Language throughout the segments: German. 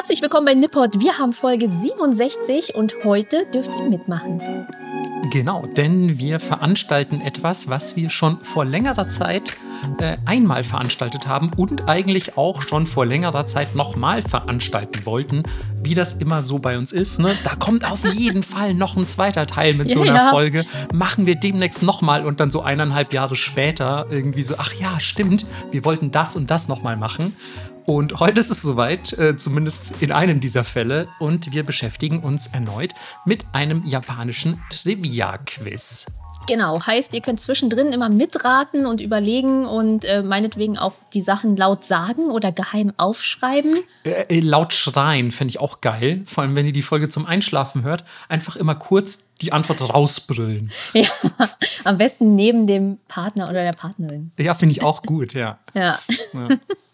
Herzlich willkommen bei Nippot. Wir haben Folge 67 und heute dürft ihr mitmachen. Genau, denn wir veranstalten etwas, was wir schon vor längerer Zeit äh, einmal veranstaltet haben und eigentlich auch schon vor längerer Zeit nochmal veranstalten wollten, wie das immer so bei uns ist. Ne? Da kommt auf jeden Fall noch ein zweiter Teil mit so einer ja. Folge. Machen wir demnächst nochmal und dann so eineinhalb Jahre später irgendwie so, ach ja, stimmt, wir wollten das und das nochmal machen. Und heute ist es soweit, äh, zumindest in einem dieser Fälle, und wir beschäftigen uns erneut mit einem japanischen Trivia-Quiz. Genau, heißt, ihr könnt zwischendrin immer mitraten und überlegen und äh, meinetwegen auch die Sachen laut sagen oder geheim aufschreiben. Äh, äh, laut schreien fände ich auch geil. Vor allem, wenn ihr die Folge zum Einschlafen hört, einfach immer kurz die Antwort rausbrüllen. Ja, am besten neben dem Partner oder der Partnerin. Ja, finde ich auch gut, ja. ja. ja.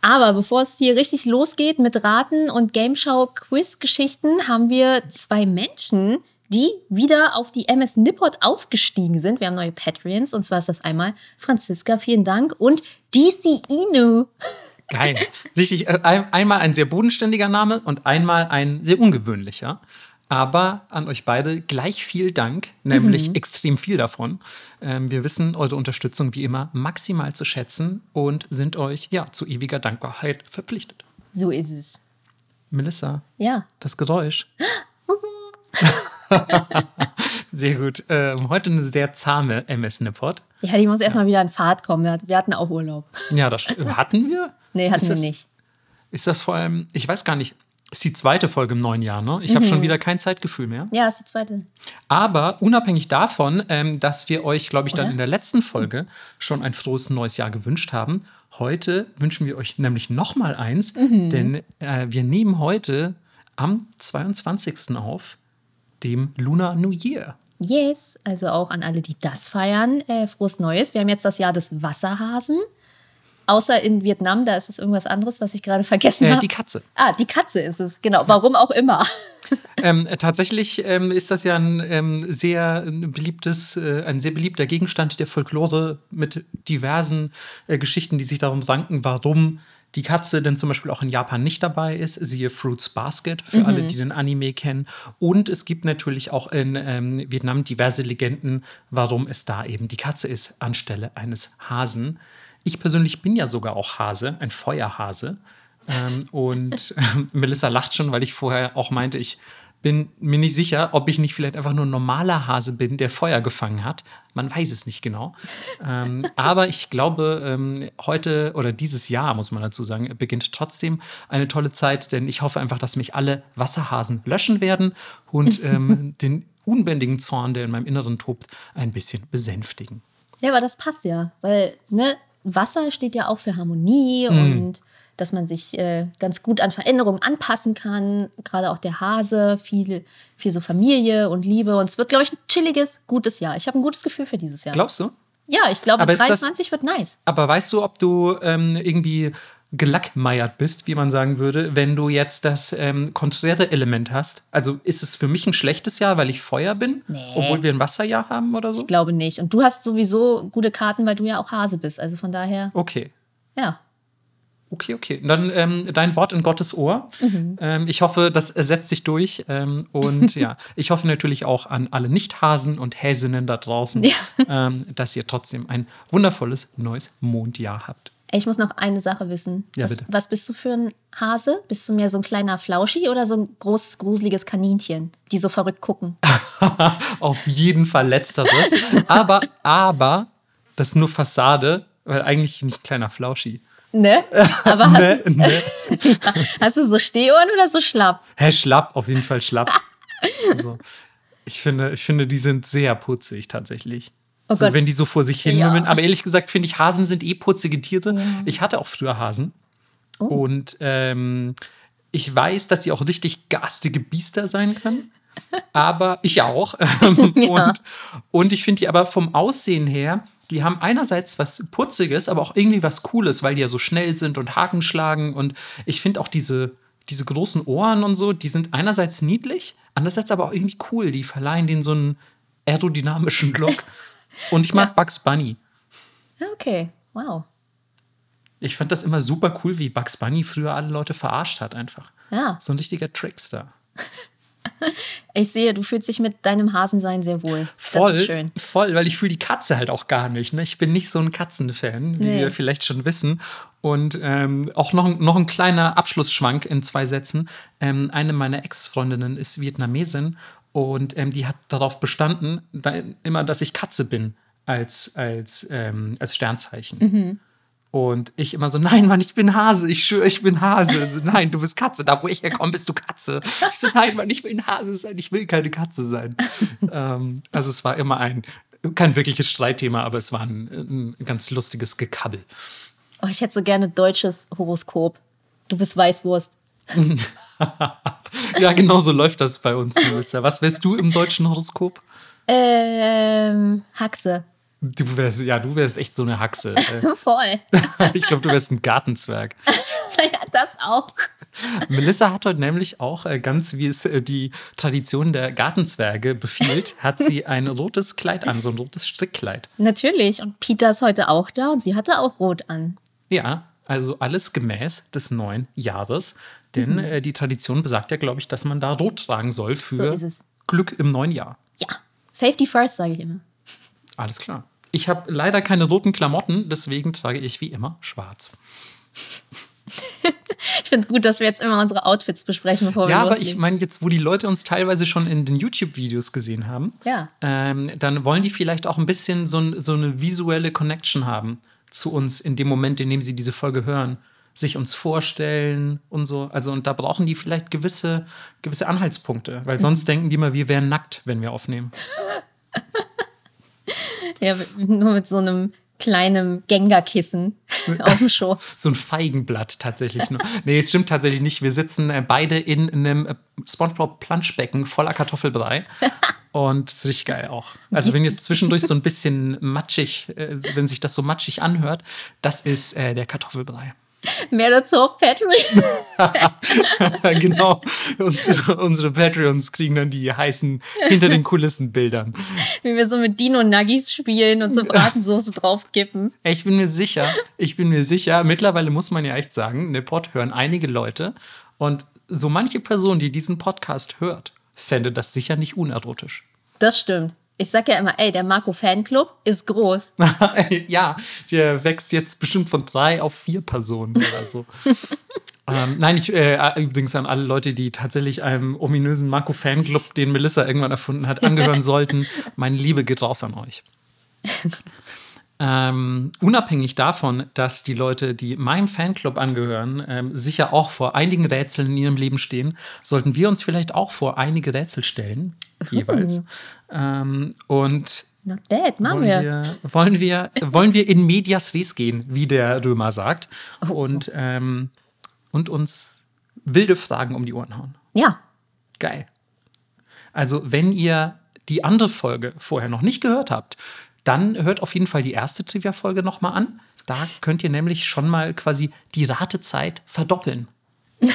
Aber bevor es hier richtig losgeht mit Raten und Gameshow-Quiz-Geschichten, haben wir zwei Menschen, die wieder auf die MS Nippot aufgestiegen sind. Wir haben neue Patreons und zwar ist das einmal Franziska, vielen Dank, und DC Inu. Geil. Richtig, äh, einmal ein sehr bodenständiger Name und einmal ein sehr ungewöhnlicher. Aber an euch beide gleich viel Dank, nämlich mhm. extrem viel davon. Ähm, wir wissen eure Unterstützung wie immer maximal zu schätzen und sind euch ja zu ewiger Dankbarkeit verpflichtet. So ist es. Melissa. Ja. Das Geräusch. sehr gut. Ähm, heute eine sehr zahme MS Nippot. Ja, die muss erstmal ja. wieder in Fahrt kommen. Wir hatten auch Urlaub. Ja, das hatten wir? Nee, hatten ist wir das, nicht. Ist das vor allem, ich weiß gar nicht, ist die zweite Folge im neuen Jahr, ne? Ich mhm. habe schon wieder kein Zeitgefühl mehr. Ja, ist die zweite. Aber unabhängig davon, ähm, dass wir euch, glaube ich, dann Oder? in der letzten Folge schon ein frohes neues Jahr gewünscht haben, heute wünschen wir euch nämlich noch mal eins, mhm. denn äh, wir nehmen heute am 22. auf, dem Lunar New Year. Yes, also auch an alle, die das feiern, äh, frohes Neues. Wir haben jetzt das Jahr des Wasserhasen. Außer in Vietnam, da ist es irgendwas anderes, was ich gerade vergessen äh, habe. Die Katze. Ah, die Katze ist es, genau. Warum auch immer. Ähm, tatsächlich ähm, ist das ja ein ähm, sehr beliebtes, äh, ein sehr beliebter Gegenstand der Folklore mit diversen äh, Geschichten, die sich darum ranken, warum die Katze denn zum Beispiel auch in Japan nicht dabei ist, siehe Fruits Basket für mhm. alle, die den Anime kennen. Und es gibt natürlich auch in ähm, Vietnam diverse Legenden, warum es da eben die Katze ist anstelle eines Hasen. Ich persönlich bin ja sogar auch Hase, ein Feuerhase. Ähm, und äh, Melissa lacht schon, weil ich vorher auch meinte, ich bin mir nicht sicher, ob ich nicht vielleicht einfach nur ein normaler Hase bin, der Feuer gefangen hat. Man weiß es nicht genau. ähm, aber ich glaube, ähm, heute oder dieses Jahr, muss man dazu sagen, beginnt trotzdem eine tolle Zeit, denn ich hoffe einfach, dass mich alle Wasserhasen löschen werden und ähm, den unbändigen Zorn, der in meinem Inneren tobt, ein bisschen besänftigen. Ja, aber das passt ja, weil ne, Wasser steht ja auch für Harmonie mm. und dass man sich äh, ganz gut an Veränderungen anpassen kann. Gerade auch der Hase, viel, viel so Familie und Liebe. Und es wird, glaube ich, ein chilliges, gutes Jahr. Ich habe ein gutes Gefühl für dieses Jahr. Glaubst du? Ja, ich glaube, 23 wird nice. Aber weißt du, ob du ähm, irgendwie gelackmeiert bist, wie man sagen würde, wenn du jetzt das ähm, konträre Element hast? Also ist es für mich ein schlechtes Jahr, weil ich Feuer bin, nee. obwohl wir ein Wasserjahr haben oder so? Ich glaube nicht. Und du hast sowieso gute Karten, weil du ja auch Hase bist. Also von daher. Okay. Ja. Okay, okay. Dann ähm, dein Wort in Gottes Ohr. Mhm. Ähm, ich hoffe, das setzt sich durch. Ähm, und ja, ich hoffe natürlich auch an alle Nicht-Hasen und Häsinnen da draußen, ja. Ähm, dass ihr trotzdem ein wundervolles neues Mondjahr habt. Ich muss noch eine Sache wissen. Ja, was, bitte. was bist du für ein Hase? Bist du mehr so ein kleiner Flauschi oder so ein großes, gruseliges Kaninchen, die so verrückt gucken? Auf jeden Fall letzteres. aber, aber, das ist nur Fassade, weil eigentlich nicht kleiner Flauschi. Ne? Aber hast, ne, ne. hast du so Stehohren oder so schlapp? Hä, schlapp, auf jeden Fall schlapp. also, ich, finde, ich finde, die sind sehr putzig tatsächlich. Oh so, wenn die so vor sich hin ja. Aber ehrlich gesagt finde ich, Hasen sind eh putzige Tiere. Ja. Ich hatte auch früher Hasen. Oh. Und ähm, ich weiß, dass die auch richtig garstige Biester sein können. aber ich auch. ja. und, und ich finde die aber vom Aussehen her, die haben einerseits was Putziges, aber auch irgendwie was Cooles, weil die ja so schnell sind und Haken schlagen. Und ich finde auch diese, diese großen Ohren und so, die sind einerseits niedlich, andererseits aber auch irgendwie cool. Die verleihen denen so einen aerodynamischen Look. Und ich mag ja. Bugs Bunny. Okay, wow. Ich fand das immer super cool, wie Bugs Bunny früher alle Leute verarscht hat, einfach. Ja. So ein richtiger Trickster. Ich sehe, du fühlst dich mit deinem Hasensein sehr wohl. Voll, Das ist schön. voll, weil ich fühle die Katze halt auch gar nicht. Ne? Ich bin nicht so ein Katzenfan, wie Nee. wir vielleicht schon wissen. Und ähm, auch noch, ein- noch ein kleiner Abschlussschwank in zwei Sätzen. Ähm, eine meiner Ex-Freundinnen ist Vietnamesin und ähm, die hat darauf bestanden, da, immer, dass ich Katze bin als, als, ähm, als Sternzeichen. Und ich immer so, nein, Mann, ich bin Hase, ich schwöre, ich bin Hase. So, nein, du bist Katze, da wo ich herkomme, bist du Katze. Ich so, nein, Mann, ich will ein Hase sein, ich will keine Katze sein. ähm, also es war immer ein, kein wirkliches Streitthema, aber es war ein, ein ganz lustiges Gekabbel. Oh, ich hätte so gerne deutsches Horoskop. Du bist Weißwurst. Ja, genau so läuft das bei uns, Melissa. Was wärst du im deutschen Horoskop? Ähm, Haxe. Du wärst, ja, du wärst echt so eine Haxe. Äh, Voll. ich glaube, du wärst ein Gartenzwerg. ja, das auch. Melissa hat heute nämlich auch, äh, ganz wie es äh, die Tradition der Gartenzwerge befiehlt, hat sie ein rotes Kleid an, so ein rotes Strickkleid. Natürlich. Und Peter ist heute auch da und sie hatte auch rot an. Ja, also alles gemäß des neuen Jahres. Denn äh, die Tradition besagt ja, glaube ich, dass man da rot tragen soll für So. Glück im neuen Jahr. Ja. Safety first, sage ich immer. Alles klar. Ich habe leider keine roten Klamotten, deswegen trage ich wie immer schwarz. Ich finde gut, dass wir jetzt immer unsere Outfits besprechen, bevor wir Ja, aber loslegen. ich meine, jetzt, wo die Leute uns teilweise schon in den YouTube-Videos gesehen haben, Ja. ähm, dann wollen die vielleicht auch ein bisschen so, so eine visuelle Connection haben zu uns in dem Moment, in dem sie diese Folge hören, sich uns vorstellen und so. Also, und da brauchen die vielleicht gewisse, gewisse Anhaltspunkte, weil sonst denken die immer, wir wären nackt, wenn wir aufnehmen. Ja, nur mit so einem kleinen Gengarkissen auf dem Schoß. So ein Feigenblatt tatsächlich nur. nee, es stimmt tatsächlich nicht. Wir sitzen äh, beide in einem äh, SpongeBob-Planschbecken voller Kartoffelbrei. Und das ist richtig geil auch. Also, wenn jetzt zwischendurch so ein bisschen matschig, äh, wenn sich das so matschig anhört, das ist äh, der Kartoffelbrei. Mehr dazu auf Patreon. genau. Unsere, unsere Patreons kriegen dann die heißen hinter den Kulissen Bildern. Wie wir so mit Dino-Nuggies spielen und so Bratensoße draufkippen. Ich bin mir sicher, ich bin mir sicher, mittlerweile muss man ja echt sagen, den Pod hören einige Leute und so manche Person, die diesen Podcast hört, fände das sicher nicht unerotisch. Das stimmt. Ich sag ja immer, ey, der Marco Fanclub ist groß. ja, der wächst jetzt bestimmt von drei auf vier Personen oder so. ähm, nein, ich äh, übrigens an alle Leute, die tatsächlich einem ominösen Marco Fanclub, den Melissa irgendwann erfunden hat, angehören sollten. Meine Liebe geht raus an euch. Ähm, unabhängig davon, dass die Leute, die meinem Fanclub angehören, ähm, sicher auch vor einigen Rätseln in ihrem Leben stehen, sollten wir uns vielleicht auch vor einige Rätsel stellen, jeweils. Ähm, und Not bad, machen wollen wir. wir, wollen, wir, wollen wir in medias res gehen, wie der Römer sagt, und, ähm, und uns wilde Fragen um die Ohren hauen. Ja, Geil. Also, wenn ihr die andere Folge vorher noch nicht gehört habt, dann hört auf jeden Fall die erste Trivia-Folge nochmal an. Da könnt ihr nämlich schon mal quasi die Ratezeit verdoppeln.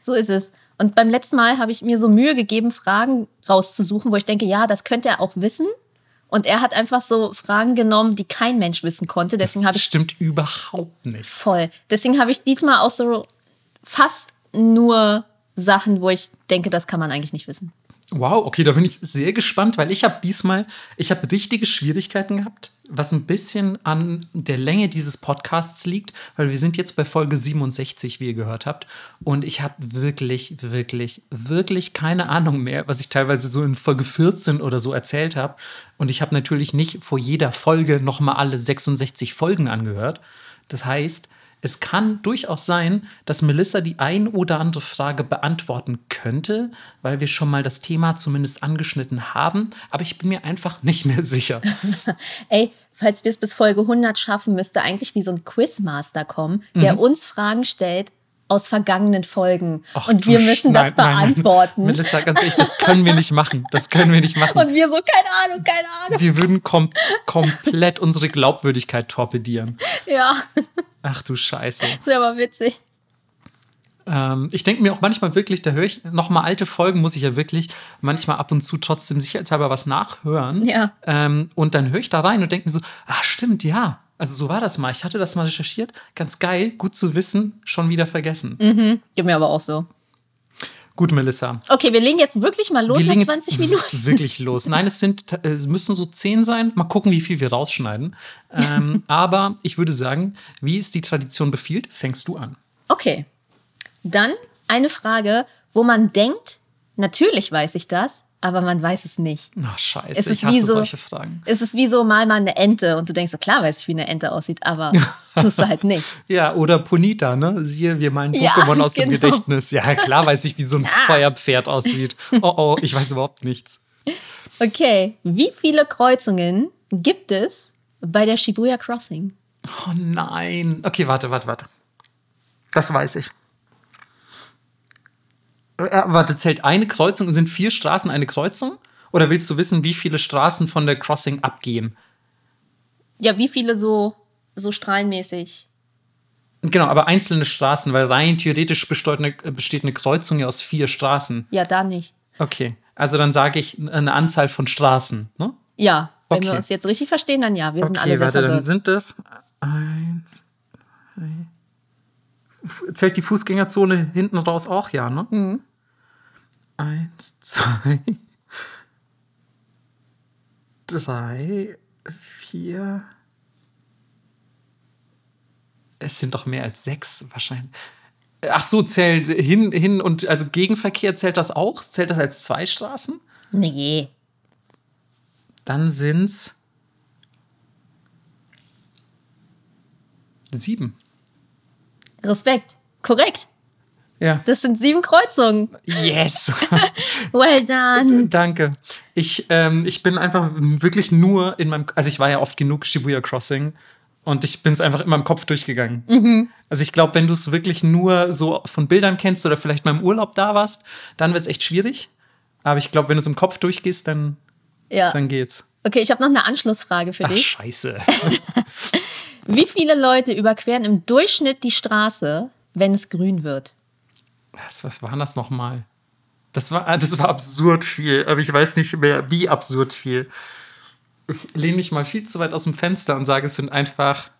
so ist es. Und beim letzten Mal habe ich mir so Mühe gegeben, Fragen rauszusuchen, wo ich denke, ja, das könnte er auch wissen. Und er hat einfach so Fragen genommen, die kein Mensch wissen konnte. Deswegen das ich stimmt überhaupt nicht. voll. Deswegen habe ich diesmal auch so fast nur Sachen, wo ich denke, das kann man eigentlich nicht wissen. Wow, okay, da bin ich sehr gespannt, weil ich habe diesmal, ich habe richtige Schwierigkeiten gehabt, was ein bisschen an der Länge dieses Podcasts liegt, weil wir sind jetzt bei Folge 67, wie ihr gehört habt, und ich habe wirklich, wirklich, wirklich keine Ahnung mehr, was ich teilweise so in Folge 14 oder so erzählt habe. Und ich habe natürlich nicht vor jeder Folge nochmal alle 66 Folgen angehört. Das heißt, es kann durchaus sein, dass Melissa die ein oder andere Frage beantworten könnte, weil wir schon mal das Thema zumindest angeschnitten haben, aber ich bin mir einfach nicht mehr sicher. Ey, falls wir es bis Folge 100 schaffen, müsste eigentlich wie so ein Quizmaster kommen, der Mhm. uns Fragen stellt aus vergangenen Folgen. Ach, und wir müssen das nein, nein, nein. beantworten. Melissa, ganz ehrlich, das können wir nicht machen. Das können wir nicht machen. Und wir so, keine Ahnung, keine Ahnung. Wir würden kom komplett unsere Glaubwürdigkeit torpedieren. Ja, Ach du Scheiße. das wäre aber witzig. Ähm, ich denke mir auch manchmal wirklich, da höre ich nochmal alte Folgen, muss ich ja wirklich manchmal ab und zu trotzdem sicherheitshalber was nachhören. Ja. Ähm, und dann höre ich da rein und denke mir so, ah, stimmt, ja. Also so war das mal. Ich hatte das mal recherchiert. Ganz geil, gut zu wissen, schon wieder vergessen. Mhm. Geht mir aber auch so. Gut, Melissa. Okay, wir legen jetzt wirklich mal los Wir nach legen 20 jetzt Minuten. wirklich los. Nein, es sind, äh, es müssen so zehn sein. Mal gucken, wie viel wir rausschneiden. Ähm, aber ich würde sagen, wie es die Tradition befiehlt, fängst du an. Okay. Dann eine Frage, wo man denkt, natürlich weiß ich das, aber man weiß es nicht. Ach, scheiße, Es ist ich hasse wie so, solche Fragen. Es ist wie so mal mal eine Ente und du denkst, so, klar weiß ich, wie eine Ente aussieht, aber tust du halt nicht. Ja, oder Ponita, ne? Siehe, wir malen Ja, Pokémon aus dem genau. Gedächtnis. Ja, klar weiß ich, wie so ein Feuerpferd aussieht. Oh, oh, ich weiß überhaupt nichts. Okay, wie viele Kreuzungen gibt es bei der Shibuya Crossing? Oh nein. Okay, warte, warte, warte. Das weiß ich. Äh, warte, zählt eine Kreuzung? Sind vier Straßen eine Kreuzung? Oder willst du wissen, wie viele Straßen von der Crossing abgehen? Ja, wie viele so, so strahlenmäßig? Genau, aber einzelne Straßen, weil rein theoretisch besteht eine, besteht eine Kreuzung ja aus vier Straßen. Ja, da nicht. Okay, also dann sage ich eine Anzahl von Straßen, ne? Ja, wenn wir Okay. uns jetzt richtig verstehen, dann ja. Wir sind Okay, alle sehr warte, dann verwirrt. sind es eins, zwei. Zählt die Fußgängerzone hinten raus auch, ja, ne? Mhm. Eins, zwei, drei, vier. Es sind doch mehr als sechs wahrscheinlich. Ach so, zählt hin, hin und also Gegenverkehr zählt das auch? Zählt das als zwei Straßen? Nee. Dann sind's sieben. Respekt. Korrekt. Ja. Das sind sieben Kreuzungen. Yes. Well done. Danke. Ich, ähm, ich bin einfach wirklich nur in meinem, also ich war ja oft genug Shibuya Crossing und ich bin es einfach in meinem Kopf durchgegangen. Also ich glaube, wenn du es wirklich nur so von Bildern kennst oder vielleicht mal im Urlaub da warst, dann wird es echt schwierig. Aber ich glaube, wenn du es im Kopf durchgehst, dann, Ja. dann geht's. Okay, ich habe noch eine Anschlussfrage für Ach, dich. scheiße. Wie viele Leute überqueren im Durchschnitt die Straße, wenn es grün wird? Was, was war das nochmal? Das war, das war absurd viel, aber ich weiß nicht mehr, wie absurd viel. Ich lehne mich mal viel zu weit aus dem Fenster und sage, es sind einfach.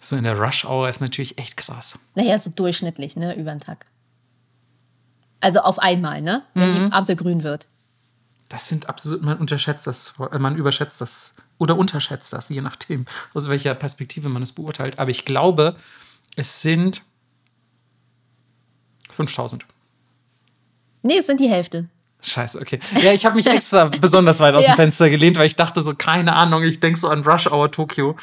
So in der Rush Hour ist natürlich echt krass. Naja, so durchschnittlich, ne, über den Tag. Also auf einmal, ne? Wenn Mhm. die Ampel grün wird. Das sind absolut, man unterschätzt das, äh, man überschätzt das oder unterschätzt das, je nachdem, aus welcher Perspektive man es beurteilt. Aber ich glaube, es sind 5000. Nee, es sind die Hälfte. Scheiße, okay. Ja, ich habe mich extra besonders weit aus Ja. dem Fenster gelehnt, weil ich dachte so, keine Ahnung, ich denke so an Rush Hour Tokio.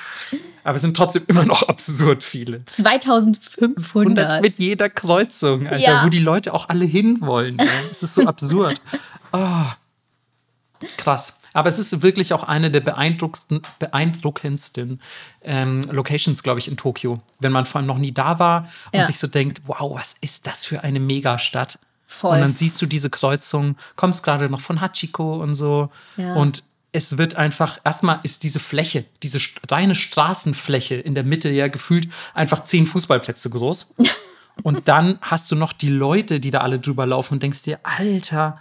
Aber es sind trotzdem immer noch absurd viele. 2500. 100 mit jeder Kreuzung, Alter, Ja. wo die Leute auch alle hinwollen. Es ist so absurd. Ah. Krass. Aber es ist wirklich auch eine der beeindruckendsten, ähm, Locations, glaube ich, in Tokio. Wenn man vor allem noch nie da war und Ja. sich so denkt, wow, was ist das für eine Megastadt? Voll. Und dann siehst du diese Kreuzung, kommst gerade noch von Hachiko und so. Ja. Und es wird einfach, erstmal ist diese Fläche, diese reine Straßenfläche in der Mitte ja gefühlt einfach zehn Fußballplätze groß. und dann hast du noch die Leute, die da alle drüber laufen und denkst dir, Alter,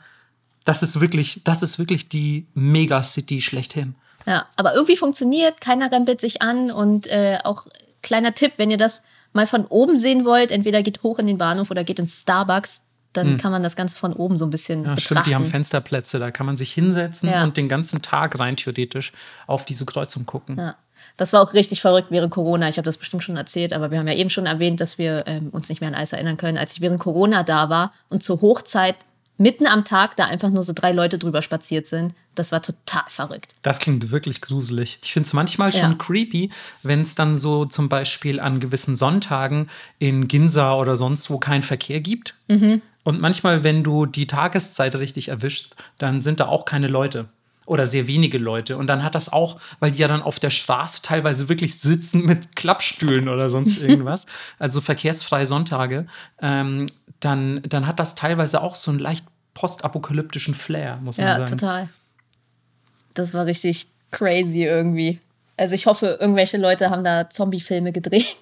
das ist wirklich, das ist wirklich die Megacity schlechthin. Ja, aber irgendwie funktioniert, keiner rempelt sich an und äh, auch kleiner Tipp, wenn ihr das mal von oben sehen wollt, entweder geht hoch in den Bahnhof oder geht ins Starbucks, dann kann man das Ganze von oben so ein bisschen Hm. Ja, betrachten. stimmt, die haben Fensterplätze, da kann man sich hinsetzen Ja. und den ganzen Tag rein theoretisch auf diese Kreuzung gucken. Ja. Das war auch richtig verrückt während Corona. Ich habe das bestimmt schon erzählt, aber wir haben ja eben schon erwähnt, dass wir ähm, uns nicht mehr an alles erinnern können. Als ich während Corona da war und zur Hochzeit mitten am Tag da einfach nur so drei Leute drüber spaziert sind, das war total verrückt. Das klingt wirklich gruselig. Ich finde es manchmal schon Ja. creepy, wenn es dann so zum Beispiel an gewissen Sonntagen in Ginza oder sonst wo keinen Verkehr gibt. Und manchmal, wenn du die Tageszeit richtig erwischst, dann sind da auch keine Leute. Oder sehr wenige Leute. Und dann hat das auch, weil die ja dann auf der Straße teilweise wirklich sitzen mit Klappstühlen oder sonst irgendwas, also verkehrsfreie Sonntage, ähm, dann, dann hat das teilweise auch so einen leicht postapokalyptischen Flair, muss man Ja, sagen. total. Das war richtig crazy irgendwie. Also ich hoffe, irgendwelche Leute haben da Zombie-Filme gedreht.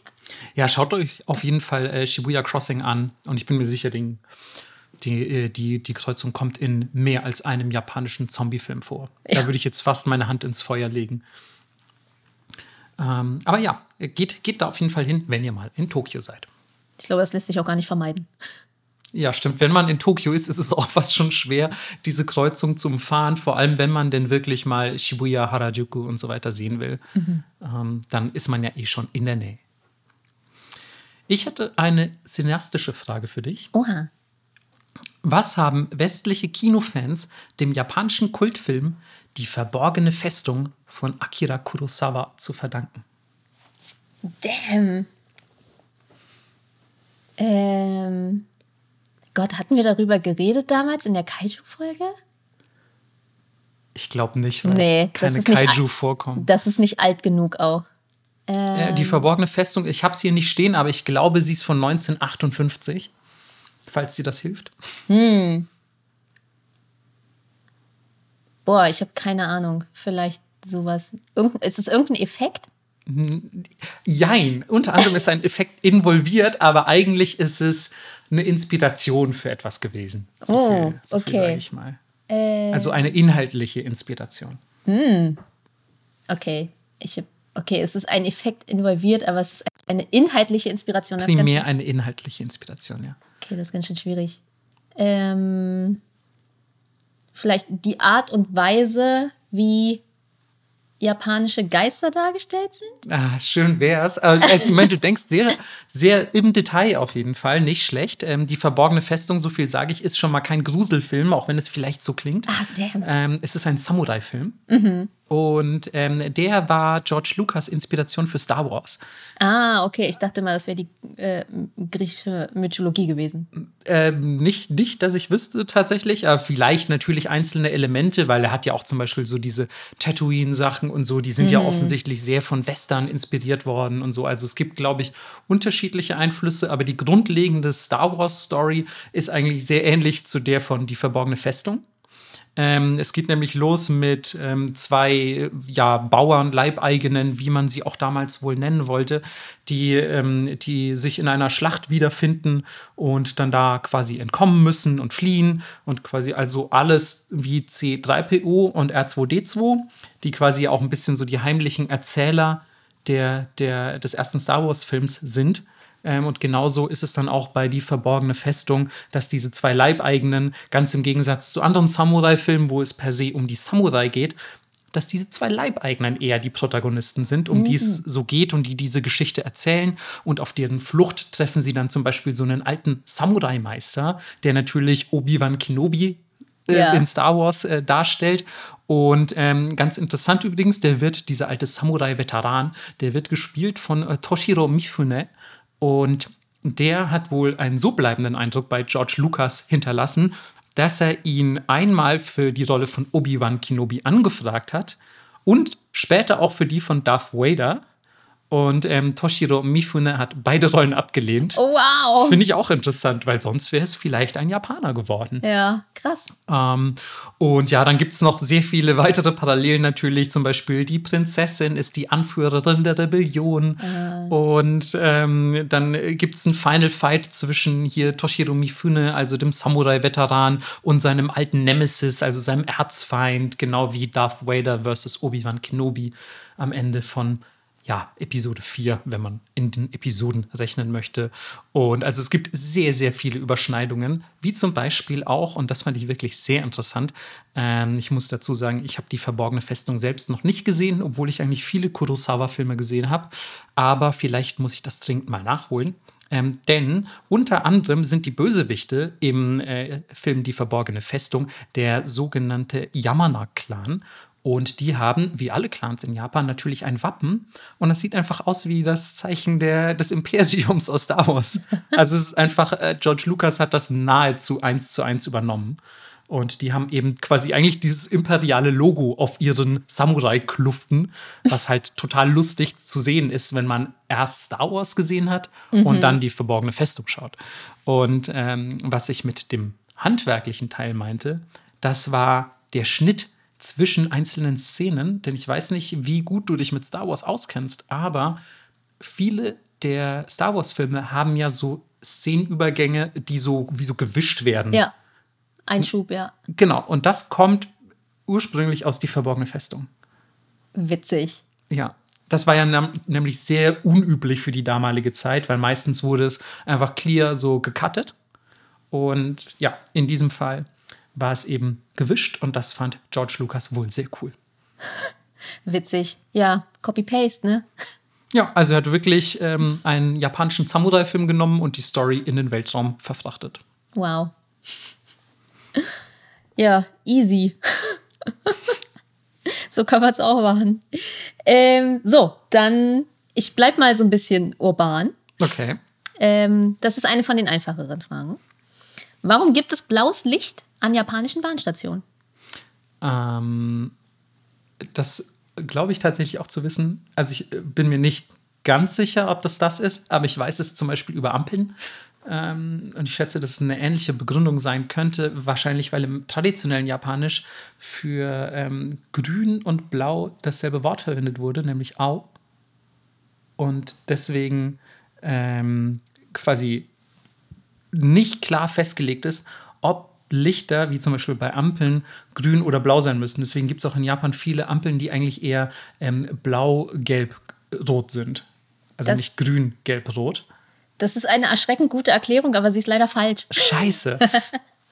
Ja, schaut euch auf jeden Fall äh, Shibuya Crossing an. Und ich bin mir sicher, den die, äh, die, die Kreuzung kommt in mehr als einem japanischen Zombie-Film vor. Ja. Da würde ich jetzt fast meine Hand ins Feuer legen. Ähm, aber ja, geht, geht da auf jeden Fall hin, wenn ihr mal in Tokio seid. Ich glaube, das lässt sich auch gar nicht vermeiden. Ja, stimmt. Wenn man in Tokio ist, ist es auch fast schon schwer, diese Kreuzung zu umfahren. Vor allem, wenn man denn wirklich mal Shibuya, Harajuku und so weiter sehen will. Mhm. Ähm, dann ist man ja eh schon in der Nähe. Ich hatte eine cineastische Frage für dich. Oha. Was haben westliche Kinofans dem japanischen Kultfilm Die verborgene Festung von Akira Kurosawa zu verdanken? Damn. Ähm, Gott, hatten wir darüber geredet damals in der Kaiju-Folge? Ich glaube nicht, weil nee, keine Kaiju vorkommen. Das ist nicht alt genug auch. Ähm, die verborgene Festung, ich habe es hier nicht stehen, aber ich glaube, sie ist von 1958, falls dir das hilft. Hm. Boah, ich habe keine Ahnung. Vielleicht sowas. Irgend, ist es irgendein Effekt? Jein. Unter anderem ist ein Effekt involviert, aber eigentlich ist es eine Inspiration für etwas gewesen. So oh, viel, so okay. sage ich mal. Äh. Also eine inhaltliche Inspiration. Hm. Okay. Ich okay, es ist ein Effekt involviert, aber es ist eine inhaltliche Inspiration. Das Primär eine inhaltliche Inspiration, ja. Okay, das ist ganz schön schwierig. Ähm, vielleicht die Art und Weise, wie japanische Geister dargestellt sind? Ah, schön wär's. Also, ich meine, du denkst sehr, sehr im Detail auf jeden Fall, nicht schlecht. Ähm, die verborgene Festung, so viel sage ich, ist schon mal kein Gruselfilm, auch wenn es vielleicht so klingt. Ah, damn. Ähm, es ist ein Samurai-Film. Mhm. Und ähm, der war George Lucas Inspiration für Star Wars. Ah, okay. Ich dachte mal, das wäre die äh, griechische Mythologie gewesen. Ähm, nicht, nicht, dass ich wüsste tatsächlich, aber vielleicht natürlich einzelne Elemente, weil er hat ja auch zum Beispiel so diese Tatooine-Sachen und so, die sind mhm. ja offensichtlich sehr von Western inspiriert worden und so. Also es gibt, glaube ich, unterschiedliche Einflüsse, aber die grundlegende Star Wars-Story ist eigentlich sehr ähnlich zu der von Die verborgene Festung. Ähm, es geht nämlich los mit ähm, zwei ja, Bauern, Leibeigenen, wie man sie auch damals wohl nennen wollte, die, ähm, die sich in einer Schlacht wiederfinden und dann da quasi entkommen müssen und fliehen und quasi also alles wie C3PO und R2D2, die quasi auch ein bisschen so die heimlichen Erzähler der, der, des ersten Star Wars-Films sind. Ähm, und genauso ist es dann auch bei Die verborgene Festung, dass diese zwei Leibeigenen, ganz im Gegensatz zu anderen Samurai-Filmen, wo es per se um die Samurai geht, dass diese zwei Leibeigenen eher die Protagonisten sind, um mhm. die es so geht und die diese Geschichte erzählen. Und auf deren Flucht treffen sie dann zum Beispiel so einen alten Samurai-Meister, der natürlich Obi-Wan Kenobi äh, ja. in Star Wars äh, darstellt. Und ähm, ganz interessant übrigens, der wird, dieser alte Samurai-Veteran, der wird gespielt von äh, Toshiro Mifune. Und der hat wohl einen so bleibenden Eindruck bei George Lucas hinterlassen, dass er ihn einmal für die Rolle von Obi-Wan Kenobi angefragt hat und später auch für die von Darth Vader. Und ähm, Toshiro Mifune hat beide Rollen abgelehnt. Oh, wow. Finde ich auch interessant, weil sonst wäre es vielleicht ein Japaner geworden. Ja, krass. Ähm, und ja, dann gibt es noch sehr viele weitere Parallelen natürlich. Zum Beispiel die Prinzessin ist die Anführerin der Rebellion. Äh. Und ähm, dann gibt es einen Final Fight zwischen hier Toshiro Mifune, also dem Samurai-Veteran, und seinem alten Nemesis, also seinem Erzfeind, genau wie Darth Vader versus Obi-Wan Kenobi am Ende von ja, Episode 4, wenn man in den Episoden rechnen möchte. Und also es gibt sehr, sehr viele Überschneidungen, wie zum Beispiel auch, und das fand ich wirklich sehr interessant, ähm, ich muss dazu sagen, ich habe die verborgene Festung selbst noch nicht gesehen, obwohl ich eigentlich viele Kurosawa-Filme gesehen habe, aber vielleicht muss ich das dringend mal nachholen. Ähm, denn unter anderem sind die Bösewichte im äh, Film Die verborgene Festung der sogenannte Yamana-Clan. Und die haben, wie alle Clans in Japan, natürlich ein Wappen. Und das sieht einfach aus wie das Zeichen der, des Imperiums aus Star Wars. Also es ist einfach, äh, George Lucas hat das nahezu eins zu eins übernommen. Und die haben eben quasi eigentlich dieses imperiale Logo auf ihren Samurai-Kluften, was halt total lustig zu sehen ist, wenn man erst Star Wars gesehen hat mhm. und dann die verborgene Festung schaut. Und ähm, was ich mit dem handwerklichen Teil meinte, das war der Schnitt zwischen einzelnen Szenen, denn ich weiß nicht, wie gut du dich mit Star Wars auskennst, aber viele der Star Wars-Filme haben ja so Szenenübergänge, die so wie so gewischt werden. Ja. Einschub, ja. Genau, und das kommt ursprünglich aus Die verborgene Festung. Witzig. Ja. Das war ja nämlich sehr unüblich für die damalige Zeit, weil meistens wurde es einfach clear so gecuttet. Und ja, in diesem Fall war es eben gewischt und das fand George Lucas wohl sehr cool. Witzig. Ja, Copy-Paste, ne? Ja, also er hat wirklich ähm, einen japanischen Samurai-Film genommen und die Story in den Weltraum verfrachtet. Wow. Ja, easy. so kann man es auch machen. Ähm, so, dann, ich bleib mal so ein bisschen urban. Okay. Ähm, das ist eine von den einfacheren Fragen. Warum gibt es blaues Licht an japanischen Bahnstationen? Ähm, das glaube ich tatsächlich auch zu wissen. Also ich äh, bin mir nicht ganz sicher, ob das das ist, aber ich weiß es zum Beispiel über Ampeln. Ähm, und ich schätze, dass es eine ähnliche Begründung sein könnte. Wahrscheinlich, weil im traditionellen Japanisch für ähm, grün und blau dasselbe Wort verwendet wurde, nämlich Au. Und deswegen ähm, quasi nicht klar festgelegt ist, ob Lichter, wie zum Beispiel bei Ampeln, grün oder blau sein müssen. Deswegen gibt es auch in Japan viele Ampeln, die eigentlich eher ähm, blau, gelb, rot sind. Also Das- nicht grün, gelb, rot. Das ist eine erschreckend gute Erklärung, aber sie ist leider falsch. Scheiße.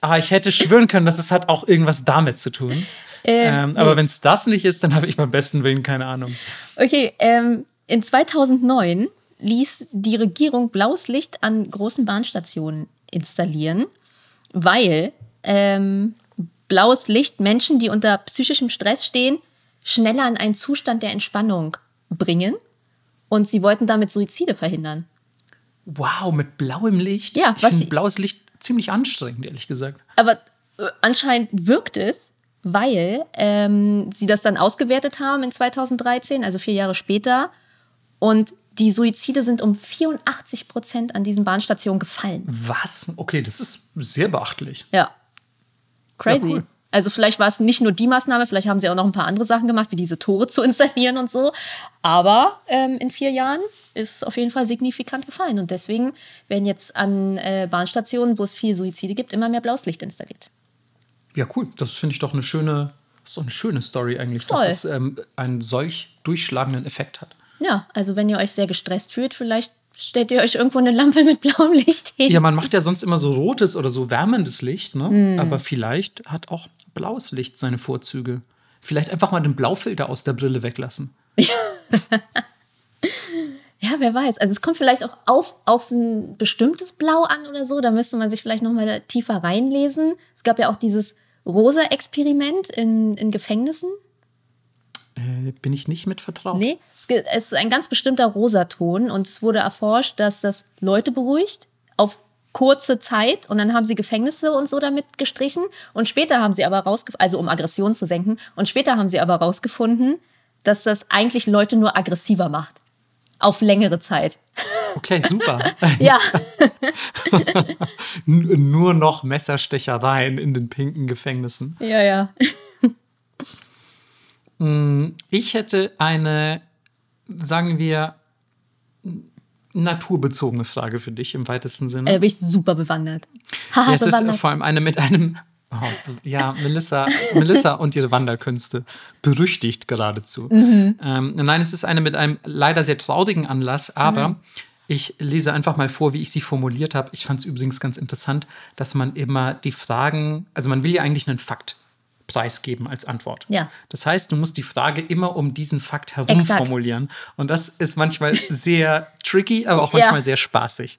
Aber ich hätte schwören können, dass es hat auch irgendwas damit zu tun. Ähm, ähm, aber wenn es das nicht ist, dann habe ich beim besten Willen keine Ahnung. Okay, ähm, in 2009 ließ die Regierung blaues Licht an großen Bahnstationen installieren, weil ähm, blaues Licht Menschen, die unter psychischem Stress stehen, schneller in einen Zustand der Entspannung bringen. Und sie wollten damit Suizide verhindern. Wow, mit blauem Licht? Ja, ich was sie- blaues Licht ziemlich anstrengend, ehrlich gesagt. Aber äh, anscheinend wirkt es, weil ähm, sie das dann ausgewertet haben in 2013, also vier Jahre später. Und die Suizide sind um 84 Prozent an diesen Bahnstationen gefallen. Was? Okay, das ist sehr beachtlich. Ja. Crazy. Ja, cool. Also vielleicht war es nicht nur die Maßnahme, vielleicht haben sie auch noch ein paar andere Sachen gemacht, wie diese Tore zu installieren und so. Aber ähm, in vier Jahren ist es auf jeden Fall signifikant gefallen. Und deswegen werden jetzt an äh, Bahnstationen, wo es viel Suizide gibt, immer mehr blaues Licht installiert. Ja, cool. Das finde ich doch eine schöne, doch eine schöne Story eigentlich, Voll. dass es ähm, einen solch durchschlagenden Effekt hat. Ja, also wenn ihr euch sehr gestresst fühlt, vielleicht stellt ihr euch irgendwo eine Lampe mit blauem Licht hin. Ja, man macht ja sonst immer so rotes oder so wärmendes Licht, ne? Hm. Aber vielleicht hat auch blaues Licht seine Vorzüge. Vielleicht einfach mal den Blaufilter aus der Brille weglassen. Ja, wer weiß. Also es kommt vielleicht auch auf, auf ein bestimmtes Blau an oder so. Da müsste man sich vielleicht noch mal tiefer reinlesen. Es gab ja auch dieses Rosa-Experiment in, in Gefängnissen. Äh, bin ich nicht mit vertraut? Nee, es, es ist ein ganz bestimmter Rosaton und es wurde erforscht, dass das Leute beruhigt auf kurze Zeit und dann haben sie Gefängnisse und so damit gestrichen und später haben sie aber rausgefunden, also um Aggression zu senken und später haben sie aber rausgefunden, dass das eigentlich Leute nur aggressiver macht. Auf längere Zeit. Okay, super. Ja, Nur noch Messerstechereien in den pinken Gefängnissen. ja, ja. Ich hätte eine, sagen wir, naturbezogene Frage für dich im weitesten Sinne. Äh, bin ich super bewandert. Haha, Ja, es ist bewandert. vor allem eine mit einem. Oh, ja, Melissa, Melissa und ihre Wanderkünste. Berüchtigt geradezu. Mhm. Ähm, nein, es ist eine mit einem leider sehr traurigen Anlass, aber Mhm. ich lese einfach mal vor, wie ich sie formuliert habe. Ich fand es übrigens ganz interessant, dass man immer die Fragen, also man will ja eigentlich einen Fakt preisgeben als Antwort. Ja. Das heißt, du musst die Frage immer um diesen Fakt herum Exakt. formulieren. Und das ist manchmal sehr tricky, aber auch Ja. manchmal sehr spaßig.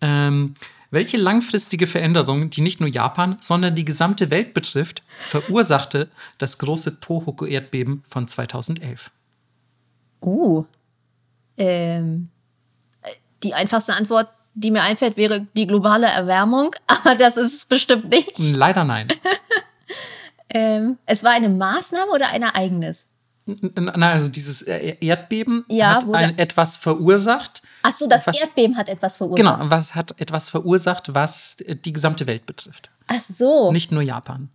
Ähm, welche langfristige Veränderung, die nicht nur Japan, sondern die gesamte Welt betrifft, verursachte das große Tohoku-Erdbeben von 2011? Uh. Ähm, äh, die einfachste Antwort, die mir einfällt, wäre die globale Erwärmung, aber das ist es bestimmt nicht. Leider nein. Ähm, es war eine Maßnahme oder ein Ereignis? Nein, also dieses äh, Erdbeben Ja, hat ein, etwas verursacht. Ach so, das Was- Erdbeben hat etwas verursacht. Genau, was hat etwas verursacht, was äh, die gesamte Welt betrifft. Ach so. Nicht nur Japan.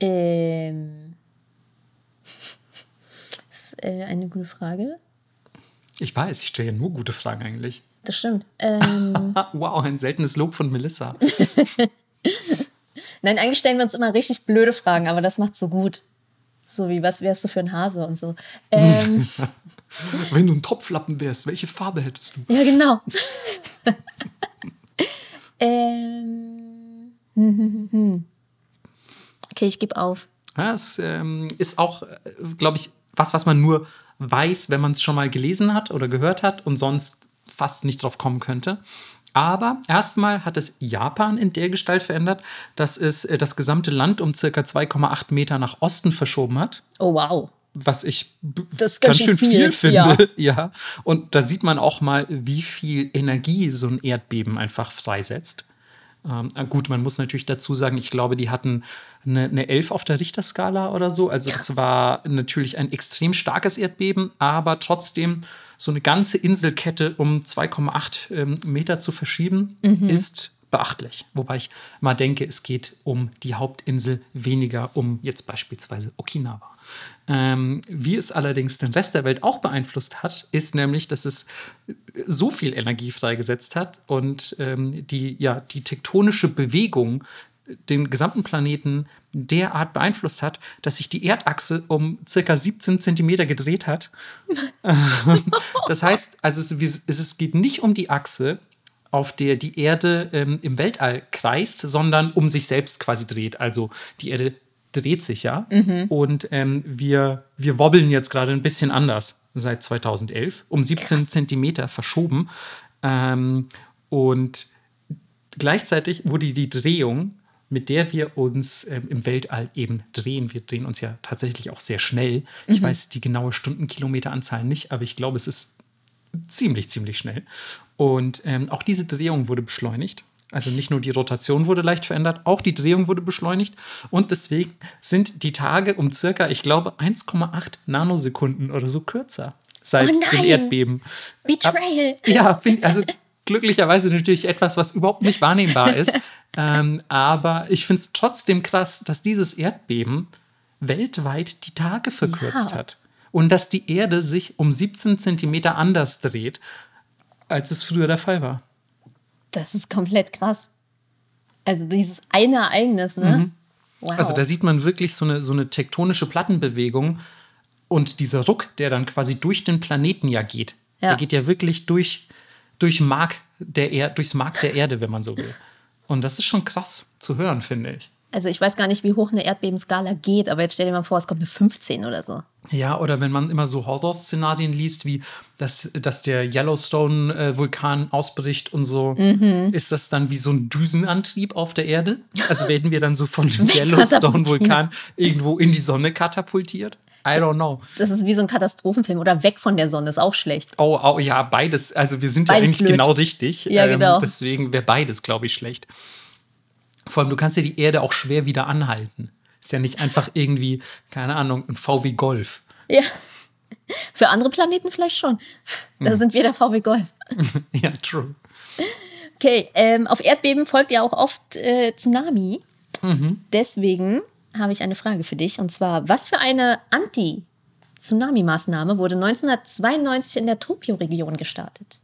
Ähm, das ist äh, eine gute Frage. Ich weiß, ich stelle ja nur gute Fragen eigentlich. Das stimmt. Ähm, wow, ein seltenes Lob von Melissa. Nein, eigentlich stellen wir uns immer richtig blöde Fragen, aber das macht's so gut. So wie, was wärst du für ein Hase und so. Ähm, Wenn du ein Topflappen wärst, welche Farbe hättest du? ja, genau. ähm, hm, hm, hm, hm. okay, ich gebe auf. Ja, es ähm, ist auch, glaube ich, was, was man nur weiß, wenn man es schon mal gelesen hat oder gehört hat und sonst fast nicht drauf kommen könnte. Aber erstmal hat es Japan in der Gestalt verändert, dass es äh, das gesamte Land um circa 2,8 Meter nach Osten verschoben hat. Oh, wow. Was ich ist ganz schön viel, finde. Ja. Und da sieht man auch mal, wie viel Energie so ein Erdbeben einfach freisetzt. Ähm, ah, gut, man muss natürlich dazu sagen, ich glaube, die hatten eine, eine 11 auf der Richterskala oder so. Also Krass. das war natürlich ein extrem starkes Erdbeben, aber trotzdem so eine ganze Inselkette um 2,8 ähm, Meter zu verschieben, ist beachtlich. Wobei ich mal denke, es geht um die Hauptinsel, weniger um jetzt beispielsweise Okinawa. Ähm, wie es allerdings den Rest der Welt auch beeinflusst hat, ist nämlich, dass es so viel Energie freigesetzt hat und ähm, die, ja, die tektonische Bewegung den gesamten Planeten derart beeinflusst hat, dass sich die Erdachse um circa 17 Zentimeter gedreht hat. das heißt, also es, es, geht nicht um die Achse, auf der die Erde ähm, im Weltall kreist, sondern um sich selbst quasi dreht. Also die Erde dreht sich ja und ähm, wir, wir wobbeln jetzt gerade ein bisschen anders seit 2011, um 17 Zentimeter verschoben. Ähm, und gleichzeitig wurde die Drehung, mit der wir uns ähm, im Weltall eben drehen, wir drehen uns ja tatsächlich auch sehr schnell. Ich weiß die genaue Stundenkilometeranzahl nicht, aber ich glaube, es ist ziemlich, ziemlich schnell. Und ähm, auch diese Drehung wurde beschleunigt. Also nicht nur die Rotation wurde leicht verändert, auch die Drehung wurde beschleunigt. Und deswegen sind die Tage um circa, ich glaube, 1,8 Nanosekunden oder so kürzer seit Oh dem! Erdbeben. Betrayal. Ja, also glücklicherweise natürlich etwas, was überhaupt nicht wahrnehmbar ist. ähm, aber ich finde es trotzdem krass, dass dieses Erdbeben weltweit die Tage verkürzt Ja. hat. Und dass die Erde sich um 17 Zentimeter anders dreht, als es früher der Fall war. Das ist komplett krass. Also dieses eine Ereignis, ne? Wow. Also da sieht man wirklich so eine, so eine tektonische Plattenbewegung und dieser Ruck, der dann quasi durch den Planeten ja geht. Ja. Der geht ja wirklich durch, durch Mark der er durchs Mark der Erde, wenn man so will. Und das ist schon krass zu hören, finde ich. also ich weiß gar nicht, wie hoch eine Erdbebenskala geht, aber jetzt stell dir mal vor, es kommt eine 15 oder so. Ja, oder wenn man immer so Horror-Szenarien liest, wie dass, dass der Yellowstone-Vulkan ausbricht und so, Mhm. ist das dann wie so ein Düsenantrieb auf der Erde? Also werden wir dann so von dem Yellowstone-Vulkan irgendwo in die Sonne katapultiert? I don't know. Das ist wie so ein Katastrophenfilm oder weg von der Sonne, ist auch schlecht. Oh, oh ja, beides. Also wir sind Beides ja eigentlich blöd. genau richtig. Ja, genau. Deswegen wäre beides, glaube ich, schlecht. Vor allem, du kannst ja die Erde auch schwer wieder anhalten. Ist ja nicht einfach irgendwie, keine Ahnung, ein VW Golf. Ja. Für andere Planeten vielleicht schon. Da Hm. sind wir der VW Golf. ja, true. Okay, ähm, auf Erdbeben folgt ja auch oft äh, Tsunami. Deswegen habe ich eine Frage für dich. Und zwar, was für eine Anti-Tsunami-Maßnahme wurde 1992 in der Tokio-Region gestartet?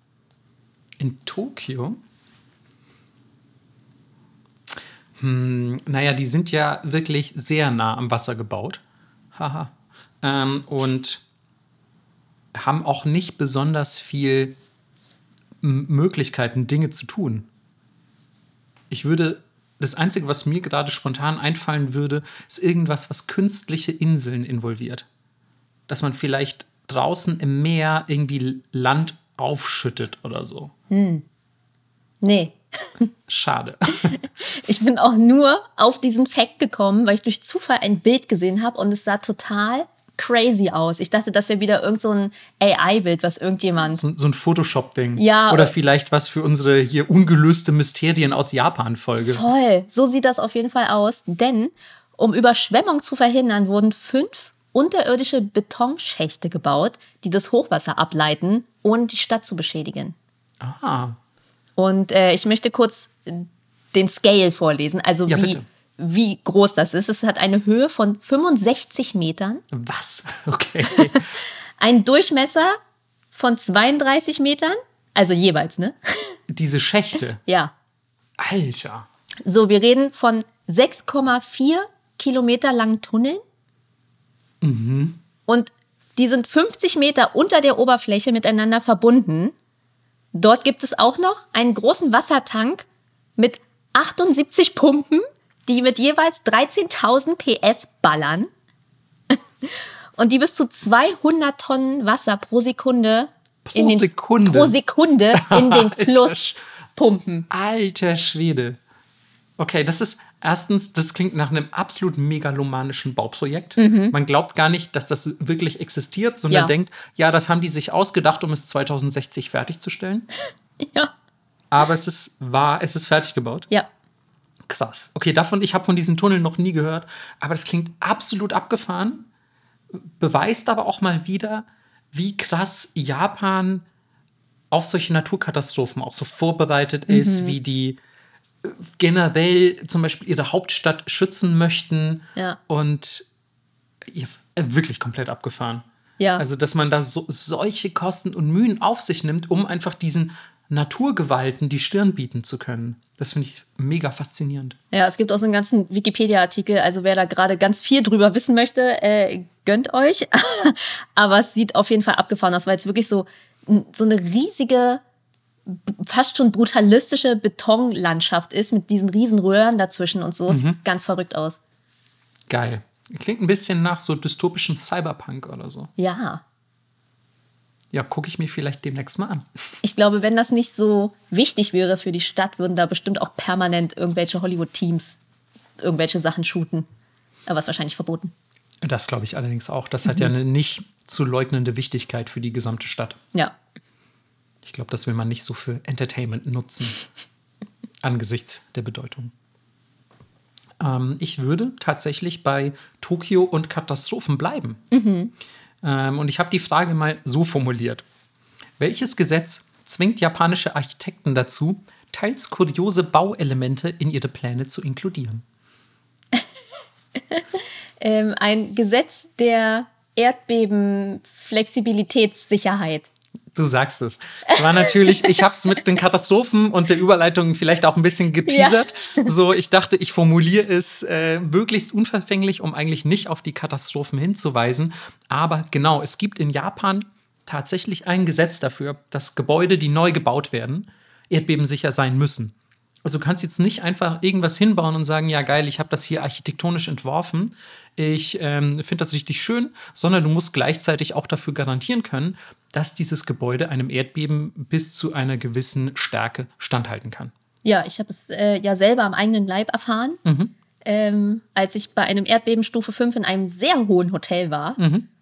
In Tokio? Hm, naja, die sind ja wirklich sehr nah am Wasser gebaut. Haha. Ähm, und haben auch nicht besonders viel Möglichkeiten, Dinge zu tun. Ich würde, das Einzige, was mir gerade spontan einfallen würde, ist irgendwas, was künstliche Inseln involviert. Dass man vielleicht draußen im Meer irgendwie Land aufschüttet oder so. Nee. Schade. Ich bin auch nur auf diesen Fact gekommen, weil ich durch Zufall ein Bild gesehen habe und es sah total crazy aus. Ich dachte, das wäre wieder irgend so ein AI-Bild, was irgendjemand. So, so ein Photoshop-Ding. Ja, Oder äh, vielleicht was für unsere hier ungelöste Mysterien aus Japan-Folge. Voll. So sieht das auf jeden Fall aus. Denn um Überschwemmung zu verhindern, wurden fünf unterirdische Betonschächte gebaut, die das Hochwasser ableiten, ohne die Stadt zu beschädigen. Ah, Und äh, ich möchte kurz den Scale vorlesen, also Ja, wie, bitte. Wie groß das ist. Es hat eine Höhe von 65 Metern, was? Okay. einen Durchmesser von 32 Metern, Also jeweils, ne? Diese Schächte. Ja. Alter. So, wir reden von 6,4 Kilometer langen Tunneln. Und die sind 50 Meter unter der Oberfläche miteinander verbunden. Dort gibt es auch noch einen großen Wassertank mit 78 Pumpen, die mit jeweils 13.000 PS ballern. Und die bis zu 200 Tonnen Wasser pro Sekunde Pro in den, Sekunde? pro Sekunde in den Alter Fluss Sch- pumpen. Alter Schwede. Okay, das ist erstens, das klingt nach einem absolut megalomanischen Bauprojekt. Man glaubt gar nicht, dass das wirklich existiert, sondern Ja. denkt, ja, das haben die sich ausgedacht, um es 2060 fertigzustellen. Ja. Aber es ist wahr, es ist fertig gebaut. Ja. Krass. Okay, davon, ich habe von diesen Tunneln noch nie gehört, aber das klingt absolut abgefahren. Beweist aber auch mal wieder, wie krass Japan auf solche Naturkatastrophen auch so vorbereitet ist, wie die äh, generell zum Beispiel ihre Hauptstadt schützen möchten. Ja. Und ja, wirklich komplett abgefahren. Ja. Also, dass man da so, solche Kosten und Mühen auf sich nimmt, um einfach diesen Naturgewalten die Stirn bieten zu können. Das finde ich mega faszinierend. Ja, es gibt auch so einen ganzen Wikipedia-Artikel. Also wer da gerade ganz viel drüber wissen möchte, äh, gönnt euch. Aber es sieht auf jeden Fall abgefahren aus, weil es wirklich so, so eine riesige, fast schon brutalistische Betonlandschaft ist mit diesen riesen Röhren dazwischen und so. Es Sieht ganz verrückt aus. Geil. Klingt ein bisschen nach so dystopischen Cyberpunk oder so. Ja. Ja, gucke ich mir vielleicht demnächst mal an. Ich glaube, wenn das nicht so wichtig wäre für die Stadt, würden da bestimmt auch permanent irgendwelche Hollywood-Teams irgendwelche Sachen shooten. Aber ist wahrscheinlich verboten. Das glaube ich allerdings auch. Das hat ja eine nicht zu leugnende Wichtigkeit für die gesamte Stadt. Ja. Ich glaube, das will man nicht so für Entertainment nutzen, angesichts der Bedeutung. Ähm, ich würde tatsächlich bei Tokio und Katastrophen bleiben. Ähm, und ich habe die Frage mal so formuliert. Welches Gesetz zwingt japanische Architekten dazu, teils kuriose Bauelemente in ihre Pläne zu inkludieren? ähm, ein Gesetz der Erdbeben-Flexibilitätssicherheit. Du sagst es. Es war natürlich, ich habe es mit den Katastrophen und der Überleitung vielleicht auch ein bisschen geteasert. So, ich dachte, ich formuliere es äh, möglichst unverfänglich, um eigentlich nicht auf die Katastrophen hinzuweisen. Aber genau, es gibt in Japan tatsächlich ein Gesetz dafür, dass Gebäude, die neu gebaut werden, erdbebensicher sein müssen. Also du kannst jetzt nicht einfach irgendwas hinbauen und sagen, ja geil, ich habe das hier architektonisch entworfen, ich ähm, finde das richtig schön, sondern du musst gleichzeitig auch dafür garantieren können, dass dieses Gebäude einem Erdbeben bis zu einer gewissen Stärke standhalten kann. Ja, ich habe es äh, ja selber am eigenen Leib erfahren, ähm, als ich bei einem Erdbeben Stufe 5 in einem sehr hohen Hotel war.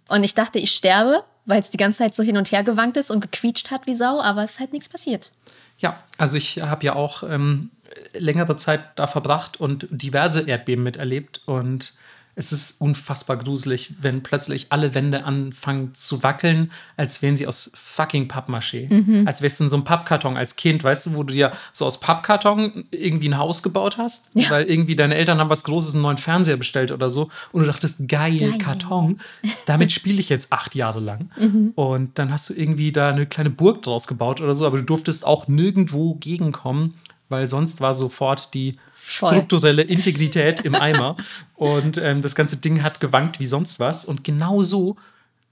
Und ich dachte, ich sterbe, weil es die ganze Zeit so hin und her gewankt ist und gequietscht hat wie Sau, aber es ist halt nichts passiert. Ja, also ich habe ja auch ähm, längere Zeit da verbracht und diverse Erdbeben miterlebt und es ist unfassbar gruselig, wenn plötzlich alle Wände anfangen zu wackeln, als wären sie aus fucking Pappmaché. Als wärst du in so einem Pappkarton als Kind, weißt du, wo du dir so aus Pappkarton irgendwie ein Haus gebaut hast, weil irgendwie deine Eltern haben was Großes, einen neuen Fernseher bestellt oder so und du dachtest, geil, Geil. Karton, damit spiele ich jetzt acht Jahre lang. Und dann hast du irgendwie da eine kleine Burg draus gebaut oder so, aber du durftest auch nirgendwo gegenkommen, weil sonst war sofort die Voll. strukturelle Integrität im Eimer. Und ähm, das ganze Ding hat gewankt wie sonst was. Und genau so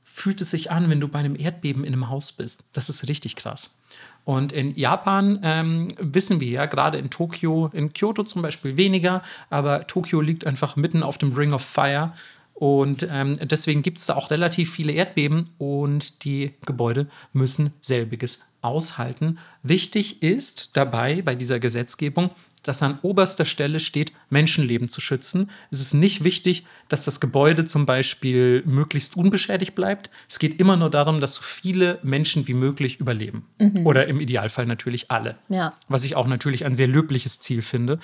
fühlt es sich an, wenn du bei einem Erdbeben in einem Haus bist. Das ist richtig krass. Und in Japan ähm, wissen wir ja, gerade in Tokio, in Kyoto zum Beispiel weniger, aber Tokio liegt einfach mitten auf dem Ring of Fire. Und ähm, deswegen gibt es da auch relativ viele Erdbeben und die Gebäude müssen selbiges aushalten. Wichtig ist dabei bei dieser Gesetzgebung, dass an oberster Stelle steht, Menschenleben zu schützen. Es ist nicht wichtig, dass das Gebäude zum Beispiel möglichst unbeschädigt bleibt. Es geht immer nur darum, dass so viele Menschen wie möglich überleben. Oder im Idealfall natürlich alle. Ja. Was ich auch natürlich ein sehr löbliches Ziel finde.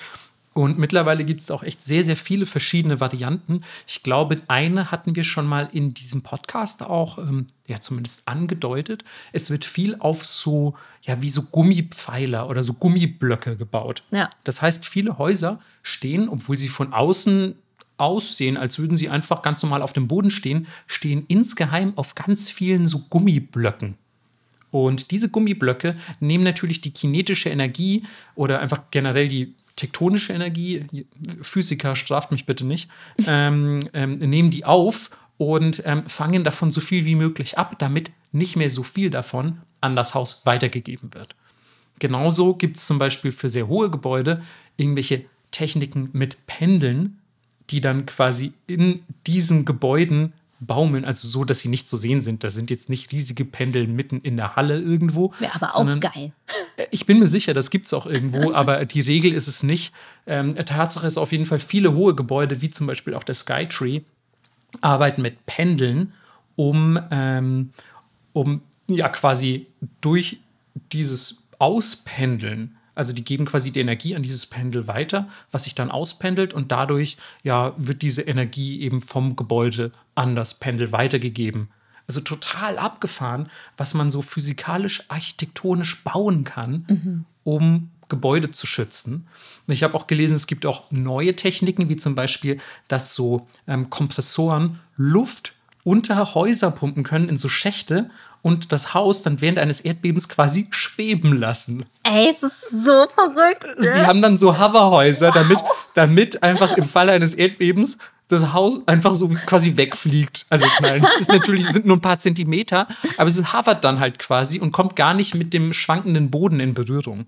Und mittlerweile gibt es auch echt sehr, sehr viele verschiedene Varianten. Ich glaube, eine hatten wir schon mal in diesem Podcast auch, ähm, ja, zumindest angedeutet. Es wird viel auf so, ja, wie so Gummipfeiler oder so Gummiblöcke gebaut. Ja. Das heißt, viele Häuser stehen, obwohl sie von außen aussehen, als würden sie einfach ganz normal auf dem Boden stehen, stehen insgeheim auf ganz vielen so Gummiblöcken. Und diese Gummiblöcke nehmen natürlich die kinetische Energie oder einfach generell die tektonische Energie, Physiker straft mich bitte nicht, ähm, ähm, nehmen die auf und ähm, fangen davon so viel wie möglich ab, damit nicht mehr so viel davon an das Haus weitergegeben wird. Genauso gibt es zum Beispiel für sehr hohe Gebäude irgendwelche Techniken mit Pendeln, die dann quasi in diesen Gebäuden baumeln, also so, dass sie nicht zu sehen sind. Da sind jetzt nicht riesige Pendel mitten in der Halle irgendwo. Wäre aber auch geil. Äh, ich bin mir sicher, das gibt es auch irgendwo, aber die Regel ist es nicht. Ähm, Tatsache ist auf jeden Fall, viele hohe Gebäude, wie zum Beispiel auch der Skytree, arbeiten mit Pendeln, um, ähm, um ja quasi durch dieses Auspendeln also die geben quasi die Energie an dieses Pendel weiter, was sich dann auspendelt und dadurch ja wird diese Energie eben vom Gebäude an das Pendel weitergegeben. Also total abgefahren, was man so physikalisch, architektonisch bauen kann, mhm. um Gebäude zu schützen. Ich habe auch gelesen, es gibt auch neue Techniken, wie zum Beispiel, dass so ähm, Kompressoren Luft unter Häuser pumpen können in so Schächte und das Haus dann während eines Erdbebens quasi schweben lassen. Ey, es ist so verrückt. Ne? Die haben dann so Hoverhäuser, wow. damit, damit einfach im Falle eines Erdbebens das Haus einfach so quasi wegfliegt. Also ich meine, es ist natürlich sind nur ein paar Zentimeter, aber es hovert dann halt quasi und kommt gar nicht mit dem schwankenden Boden in Berührung.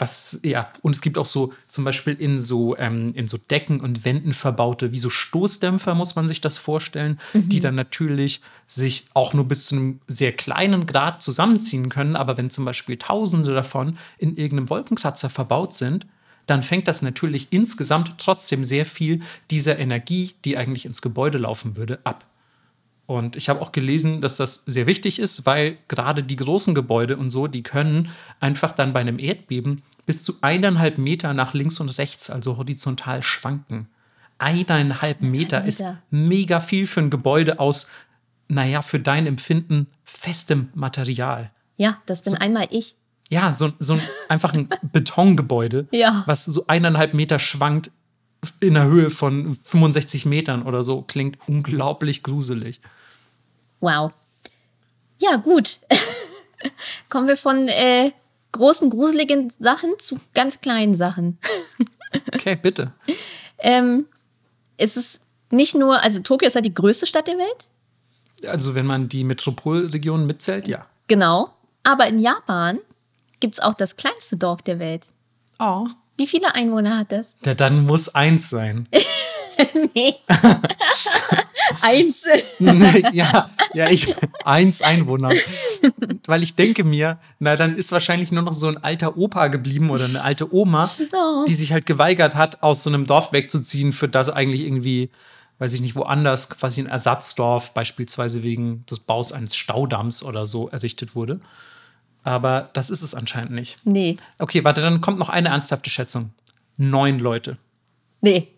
Was, ja, und es gibt auch so, zum Beispiel in so, ähm, in so Decken und Wänden verbaute, wie so Stoßdämpfer, muss man sich das vorstellen, mhm. die dann natürlich sich auch nur bis zu einem sehr kleinen Grad zusammenziehen können. Aber wenn zum Beispiel Tausende davon in irgendeinem Wolkenkratzer verbaut sind, dann fängt das natürlich insgesamt trotzdem sehr viel dieser Energie, die eigentlich ins Gebäude laufen würde, ab. Und ich habe auch gelesen, dass das sehr wichtig ist, weil gerade die großen Gebäude und so, die können einfach dann bei einem Erdbeben bis zu eineinhalb Meter nach links und rechts, also horizontal schwanken. Eineinhalb Meter ist mega viel für ein Gebäude aus, naja, für dein Empfinden festem Material. Ja, das bin so, einmal ich. Ja, so, so ein, einfach ein Betongebäude, ja. was so eineinhalb Meter schwankt in der Höhe von 65 Metern oder so. Klingt unglaublich gruselig. Wow. Ja, gut. Kommen wir von äh, großen, gruseligen Sachen zu ganz kleinen Sachen. okay, bitte. ähm, ist es nicht nur, also Tokio ist ja die größte Stadt der Welt. Also wenn man die Metropolregion mitzählt, ja. Genau. Aber in Japan gibt es auch das kleinste Dorf der Welt. Oh. Wie viele Einwohner hat das? Ja, dann muss eins sein. nee. eins. ja, ja, ich eins Einwohner. Weil ich denke mir, na, dann ist wahrscheinlich nur noch so ein alter Opa geblieben oder eine alte Oma, oh. die sich halt geweigert hat, aus so einem Dorf wegzuziehen, für das eigentlich irgendwie, weiß ich nicht, woanders quasi ein Ersatzdorf, beispielsweise wegen des Baus eines Staudamms oder so, errichtet wurde. Aber das ist es anscheinend nicht. Nee. Okay, warte, dann kommt noch eine ernsthafte Schätzung. Neun Leute. Nee.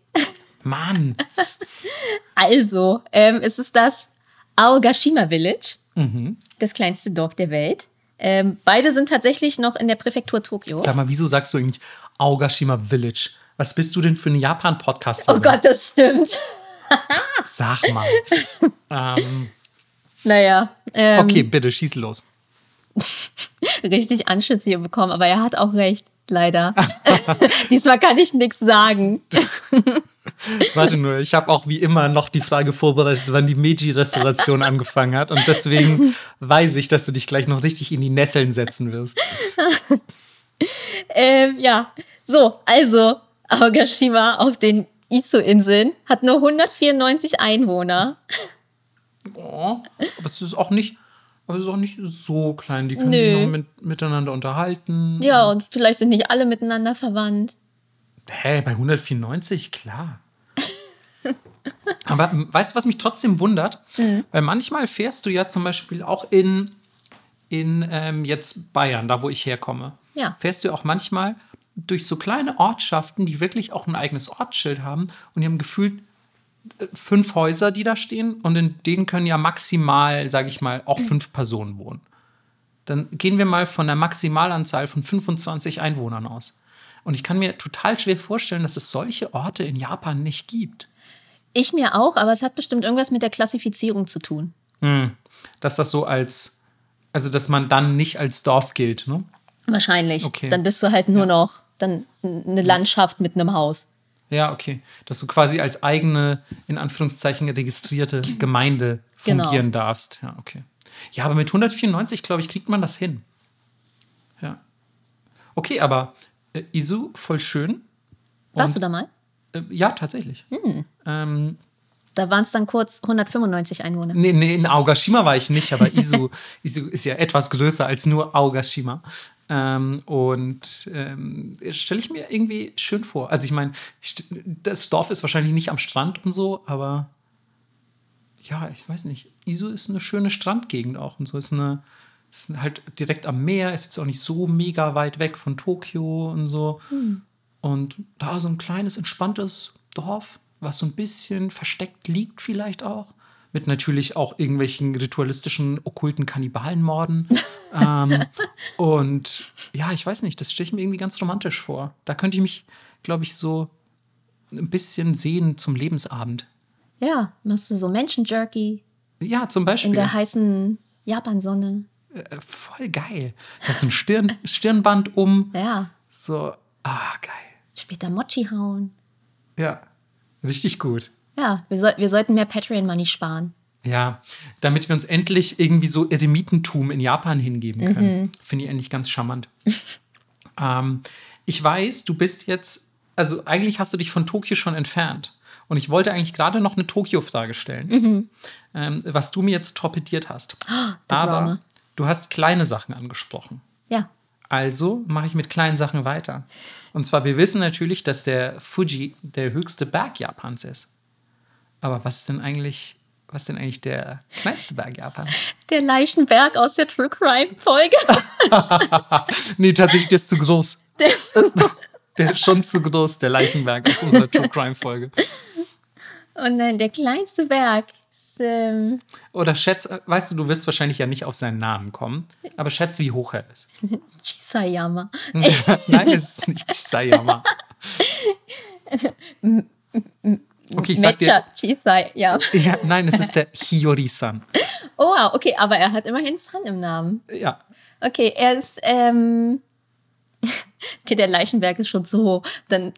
Mann. Also, ähm, es ist das Aogashima Village, mhm. das kleinste Dorf der Welt. Ähm, beide sind tatsächlich noch in der Präfektur Tokio. Sag mal, wieso sagst du eigentlich Aogashima Village? Was bist du denn für ein Japan-Podcast? Oh Gott, das stimmt. Sag mal. ähm, naja. Ähm, okay, bitte, schieß los. richtig Anschluss hier bekommen, aber er hat auch recht, leider. Diesmal kann ich nichts sagen. Warte nur, ich habe auch wie immer noch die Frage vorbereitet, wann die Meiji-Restauration angefangen hat. Und deswegen weiß ich, dass du dich gleich noch richtig in die Nesseln setzen wirst. ähm, ja, so, also Aogashima auf den Iso-Inseln hat nur 194 Einwohner. Oh, aber es ist auch nicht aber es ist auch nicht so klein. Die können Nö. sich noch mit, miteinander unterhalten. Ja, und vielleicht sind nicht alle miteinander verwandt. Hä, bei 194? Klar. Aber weißt du, was mich trotzdem wundert? Mhm. Weil manchmal fährst du ja zum Beispiel auch in, in ähm, jetzt Bayern, da wo ich herkomme. Ja. Fährst du auch manchmal durch so kleine Ortschaften, die wirklich auch ein eigenes Ortsschild haben und die haben gefühlt fünf Häuser, die da stehen und in denen können ja maximal, sage ich mal, auch fünf Personen wohnen. Dann gehen wir mal von der Maximalanzahl von 25 Einwohnern aus. Und ich kann mir total schwer vorstellen, dass es solche Orte in Japan nicht gibt. Ich mir auch, aber es hat bestimmt irgendwas mit der Klassifizierung zu tun. Hm. Dass das so als Also, dass man dann nicht als Dorf gilt, ne? Wahrscheinlich. Okay. Dann bist du halt nur noch dann eine Landschaft mit einem Haus. Ja, okay. Dass du quasi als eigene, in Anführungszeichen, registrierte Gemeinde Genau. fungieren darfst. Ja, okay. Ja, aber mit 194, glaube ich, kriegt man das hin. Ja. Okay, aber äh, Isu, voll schön. Warst du da mal? Äh, ja, tatsächlich. Hm. Ähm, Da waren es dann kurz 195 Einwohner. nee, nee, in Aogashima war ich nicht, aber Isu, Isu ist ja etwas größer als nur Aogashima. Ähm, und ähm, stelle ich mir irgendwie schön vor. Also ich meine, das Dorf ist wahrscheinlich nicht am Strand und so, aber ja, ich weiß nicht. Isu ist eine schöne Strandgegend auch und so. Ist eine ist halt direkt am Meer, ist jetzt auch nicht so mega weit weg von Tokio und so. Und da so ein kleines, entspanntes Dorf, was so ein bisschen versteckt liegt, vielleicht auch. Mit natürlich auch irgendwelchen ritualistischen, okkulten Kannibalenmorden. ähm, und ja, ich weiß nicht, das stelle ich mir irgendwie ganz romantisch vor. Da könnte ich mich, glaube ich, so ein bisschen sehen zum Lebensabend. Ja, machst du so Menschenjerky Ja, zum in Beispiel. der heißen Japansonne. Äh, voll geil. Das ist ein Stirn, Stirnband um. Ja, So, ah, geil. später Mochi hauen. Ja, richtig gut. Ja, wir, soll, wir sollten mehr Patreon-Money sparen. Ja, damit wir uns endlich irgendwie so Eremitentum in Japan hingeben können. Finde ich endlich ganz charmant. ähm, ich weiß, du bist jetzt, also eigentlich hast du dich von Tokio schon entfernt. Und ich wollte eigentlich gerade noch eine Tokio-Frage stellen, ähm, was du mir jetzt torpediert hast. der Aber Drama. du hast kleine Sachen angesprochen. Ja, Also mache ich mit kleinen Sachen weiter. Und zwar, wir wissen natürlich, dass der Fuji der höchste Berg Japans ist. Aber was ist denn eigentlich, was ist denn eigentlich der kleinste Berg Japans? der Leichenberg aus der True Crime-Folge. nee, tatsächlich, der ist zu groß. Der ist schon zu groß, der Leichenberg aus unserer True Crime Folge. Und dann der kleinste Berg ist, ähm, Oder schätz, weißt du, du wirst wahrscheinlich ja nicht auf seinen Namen kommen, aber schätz, wie hoch er ist. Chisayama. Nein, es ist nicht Sayama. Okay, ich sag dir, Chisayama. ja, nein, es ist der Hiyori-san. Oh, wow, okay, aber er hat immerhin Sun im Namen. Ja, Okay, er ist, ähm, okay, der Leichenberg ist schon zu hoch. Dann,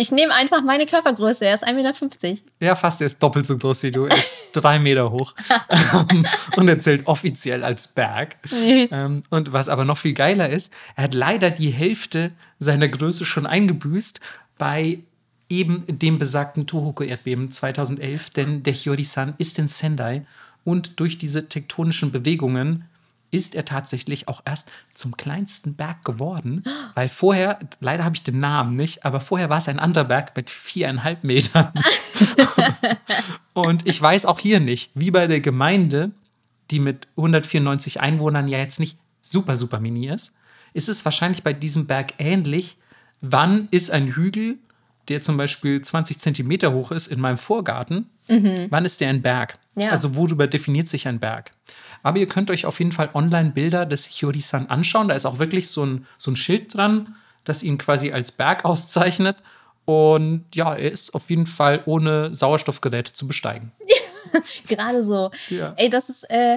ich, nehme einfach meine Körpergröße, er ist 1,50 Meter. Ja, fast. Er ist doppelt so groß wie du. Er ist drei Meter hoch. Ähm, und er zählt offiziell als Berg. Süß. Ähm, und was aber noch viel geiler ist, er hat leider die Hälfte seiner Größe schon eingebüßt bei eben dem besagten Tohoku-Erdbeben 2011. Denn der Hyori-san ist in Sendai. Und durch diese tektonischen Bewegungen ist er tatsächlich auch erst zum kleinsten Berg geworden, weil vorher, leider habe ich den Namen nicht, aber vorher war es ein anderer Berg mit viereinhalb Metern. Und ich weiß auch hier nicht, wie bei der Gemeinde, die mit 194 Einwohnern ja jetzt nicht super, super mini ist, ist es wahrscheinlich bei diesem Berg ähnlich. Wann ist ein Hügel, der zum Beispiel 20 Zentimeter hoch ist, in meinem Vorgarten? Wann ist der ein Berg? Ja. Also worüber definiert sich ein Berg? Aber ihr könnt euch auf jeden Fall online Bilder des Hyori-san anschauen. Da ist auch wirklich so ein, so ein Schild dran, das ihn quasi als Berg auszeichnet. Und ja, er ist auf jeden Fall ohne Sauerstoffgeräte zu besteigen. Gerade so. Ja. Ey, das ist äh,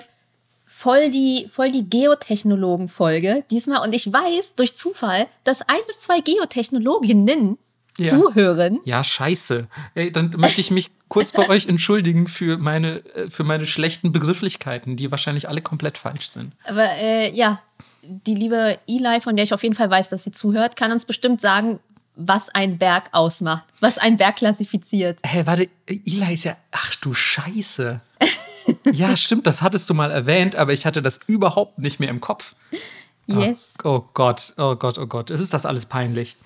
voll die, voll die Geotechnologen-Folge diesmal. Und ich weiß durch Zufall, dass ein bis zwei Geotechnologinnen Ja. zuhören. Ja, scheiße. Ey, dann möchte ich mich kurz bei euch entschuldigen für meine, äh, für meine schlechten Begrifflichkeiten, die wahrscheinlich alle komplett falsch sind. Aber äh, ja, die liebe Eli, von der ich auf jeden Fall weiß, dass sie zuhört, kann uns bestimmt sagen, was ein Berg ausmacht, was ein Berg klassifiziert. Hä, warte, Eli ist ja. Ach du Scheiße. ja, stimmt, das hattest du mal erwähnt, aber ich hatte das überhaupt nicht mehr im Kopf. Yes. Oh Gott, oh Gott, oh Gott. Es ist das alles peinlich.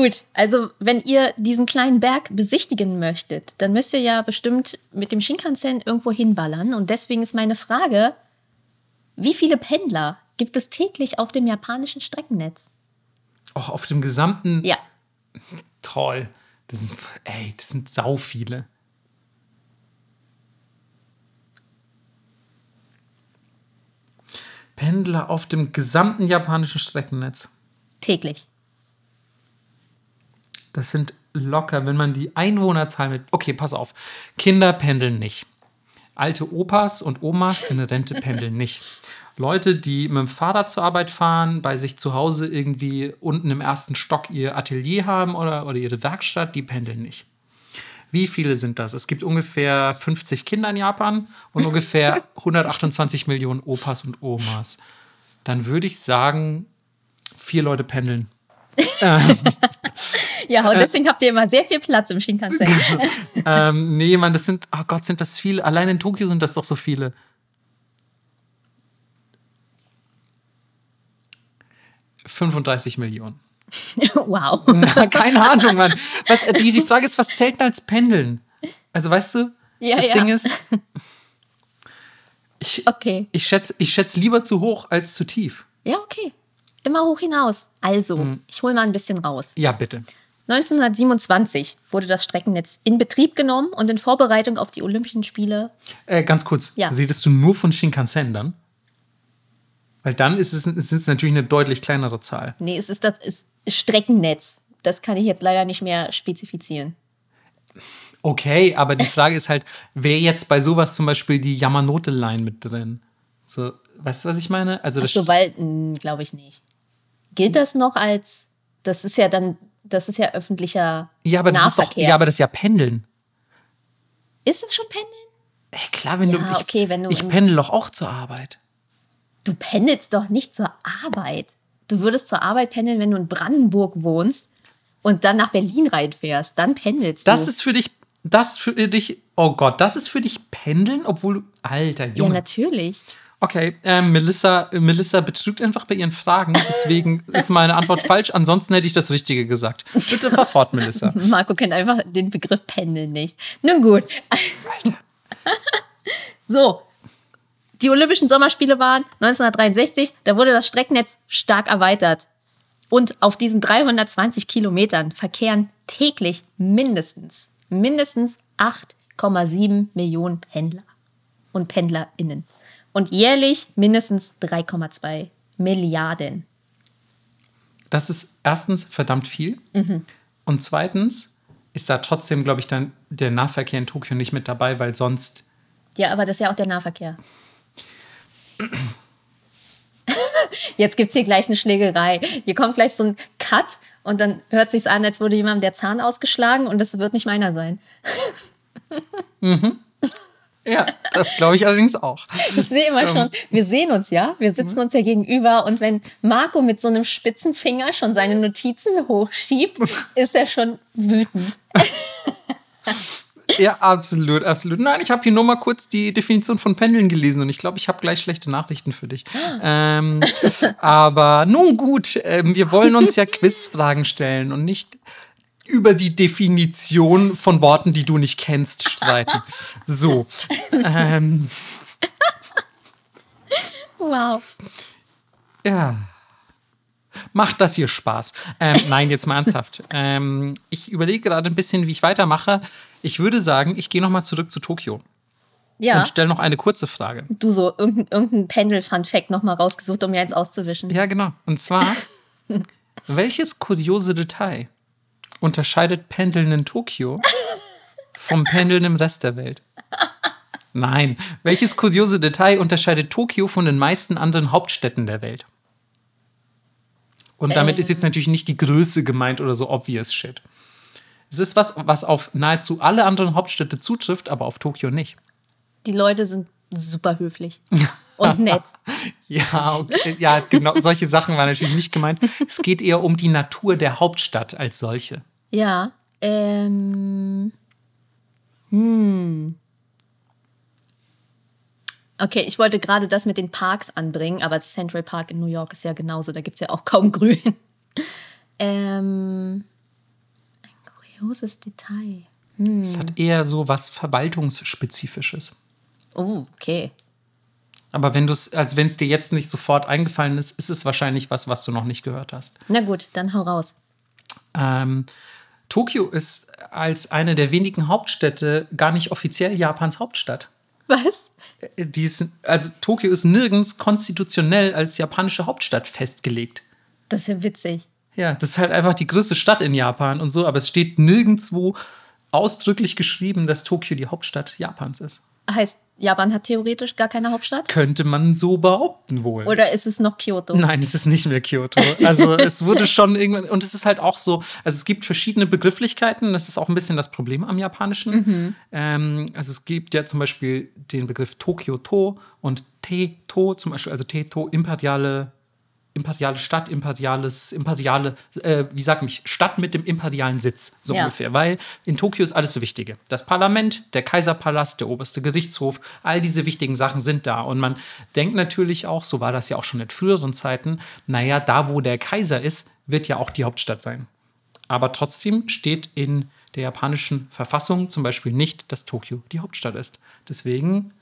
Gut, also wenn ihr diesen kleinen Berg besichtigen möchtet, dann müsst ihr ja bestimmt mit dem Shinkansen irgendwo hinballern. Und deswegen ist meine Frage, wie viele Pendler gibt es täglich auf dem japanischen Streckennetz? Oh, auf dem gesamten. Ja, Toll. Das sind, ey, das sind sau viele. Pendler auf dem gesamten japanischen Streckennetz. täglich. Das sind locker, wenn man die Einwohnerzahl mit. Okay, pass auf. Kinder pendeln nicht. Alte Opas und Omas in Rente pendeln nicht. Leute, die mit dem Fahrrad zur Arbeit fahren, bei sich zu Hause irgendwie unten im ersten Stock ihr Atelier haben oder, oder ihre Werkstatt, die pendeln nicht. Wie viele sind das? Es gibt ungefähr 50 Kinder in Japan und ungefähr 128 Millionen Opas und Omas. Dann würde ich sagen, vier Leute pendeln. Ja, und deswegen habt ihr immer sehr viel Platz im Shinkansen. ähm, nee, Mann, das sind, oh Gott, sind das viele. Allein in Tokio sind das doch so viele. ...35 Millionen. wow. Na, keine Ahnung, Mann. Was, äh, die, die Frage ist, was zählt denn als Pendeln? Also, weißt du, Ja, das ja. Ding ist... Ich, Okay. ich schätze ich schätz lieber zu hoch als zu tief. Ja, okay. Immer hoch hinaus. Also, Hm. ich hole mal ein bisschen raus. Ja, bitte. 1927 wurde das Streckennetz in Betrieb genommen und in Vorbereitung auf die Olympischen Spiele. Äh, ganz kurz, Ja. redest du nur von Shinkansen dann? Weil dann ist es, ist es natürlich eine deutlich kleinere Zahl. Nee, es ist das ist Streckennetz. Das kann ich jetzt leider nicht mehr spezifizieren. Okay, aber die Frage ist halt, wäre jetzt bei sowas zum Beispiel die Yamanote-Line mit drin? So, weißt du, was ich meine? Also das So, weil, glaube ich nicht. Gilt das noch als, das ist ja dann, das ist ja öffentlicher ja, aber das ist doch, Nahverkehr. ja, aber das ist ja Pendeln. ist es schon Pendeln? Ey, klar, wenn Ja, du. Ich, okay, wenn du ich pendel doch auch zur Arbeit. Du pendelst doch nicht zur Arbeit. Du würdest zur Arbeit pendeln, wenn du in Brandenburg wohnst und dann nach Berlin reinfährst. Dann pendelst Das du. ist für dich. Das für dich. Oh Gott, das ist für dich Pendeln, obwohl du. Alter, ja, Junge. natürlich. Okay, ähm, Melissa, Melissa betrügt einfach bei ihren Fragen. Deswegen ist meine Antwort falsch. Ansonsten hätte ich das Richtige gesagt. Bitte fahr fort, Melissa. Marco kennt einfach den Begriff Pendeln nicht. Nun gut. so. Die Olympischen Sommerspiele waren 1963. Da wurde das Streckennetz stark erweitert. Und auf diesen 320 Kilometern verkehren täglich mindestens, mindestens 8,7 Millionen Pendler und PendlerInnen. Und jährlich mindestens 3,2 Milliarden. Das ist erstens verdammt viel. Und zweitens ist da trotzdem, glaube ich, dann der Nahverkehr in Tokio nicht mit dabei, weil sonst. Ja, aber das ist ja auch der Nahverkehr. Jetzt gibt es hier gleich eine Schlägerei. Hier kommt gleich so ein Cut und dann hört sich an, als würde jemandem der Zahn ausgeschlagen und das wird nicht meiner sein. Ja, das glaube ich allerdings auch. Ich sehe immer schon, wir sehen uns ja, wir sitzen uns ja gegenüber und wenn Marco mit so einem spitzen Finger schon seine Notizen hochschiebt, ist er schon wütend. Ja, absolut, absolut. Nein, ich habe hier nur mal kurz die Definition von Pendeln gelesen und ich glaube, ich habe gleich schlechte Nachrichten für dich. Ähm, aber nun gut, ähm, wir wollen uns ja Quizfragen stellen und nicht über die Definition von Worten, die du nicht kennst, streiten. So. Ähm, Wow. ja. Macht das hier Spaß? Ähm, nein, jetzt mal ernsthaft. Ähm, ich überlege gerade ein bisschen, wie ich weitermache. Ich würde sagen, ich gehe nochmal zurück zu Tokio Ja, und stelle noch eine kurze Frage. du so irgendein, irgendein Pendel-Fun-Fact nochmal rausgesucht, um mir eins auszuwischen. Ja, genau. Und zwar, welches kuriose Detail unterscheidet Pendeln in Tokio vom Pendeln im Rest der Welt? Nein. Welches kuriose Detail unterscheidet Tokio von den meisten anderen Hauptstädten der Welt? Und damit ist jetzt natürlich nicht die Größe gemeint oder so obvious shit. Es ist was, was auf nahezu alle anderen Hauptstädte zutrifft, aber auf Tokio nicht. Die Leute sind super höflich und nett. Ja, okay. ja, genau. Solche Sachen waren natürlich nicht gemeint. Es geht eher um die Natur der Hauptstadt als solche. Ja, ähm. Hm. Okay, ich wollte gerade das mit den Parks anbringen, aber Central Park in New York ist ja genauso, da gibt es ja auch kaum Grün. Ähm, ein kurioses Detail. Es hat eher so was Verwaltungsspezifisches. Oh, okay. Aber wenn du es, als wenn es dir jetzt nicht sofort eingefallen ist, ist es wahrscheinlich was, was du noch nicht gehört hast. Na gut, dann hau raus. Ähm, Tokio ist als eine der wenigen Hauptstädte gar nicht offiziell Japans Hauptstadt. Was? Äh, Die ist, also Tokio ist nirgends konstitutionell als japanische Hauptstadt festgelegt. Das ist ja witzig. Ja, das ist halt einfach die größte Stadt in Japan und so, aber es steht nirgendwo ausdrücklich geschrieben, dass Tokio die Hauptstadt Japans ist. Heißt, Japan hat theoretisch gar keine Hauptstadt? Könnte man so behaupten wohl. Oder ist es noch Kyoto? Nein, es ist nicht mehr Kyoto. Also es wurde schon irgendwann, und es ist halt auch so, also es gibt verschiedene Begrifflichkeiten, das ist auch ein bisschen das Problem am Japanischen. Ähm, also es gibt ja zum Beispiel den Begriff Tokyo-To und Te-To, zum Beispiel, also Te-To, imperiale, imperiale Stadt, imperiales, imperiale, äh, wie sagt mich, Stadt mit dem imperialen Sitz, so Ja. ungefähr. Weil in Tokio ist alles so Wichtige. Das Parlament, der Kaiserpalast, der oberste Gerichtshof, all diese wichtigen Sachen sind da. Und man denkt natürlich auch, so war das ja auch schon in früheren Zeiten, naja, da wo der Kaiser ist, wird ja auch die Hauptstadt sein. Aber trotzdem steht in der japanischen Verfassung zum Beispiel nicht, dass Tokio die Hauptstadt ist. Deswegen,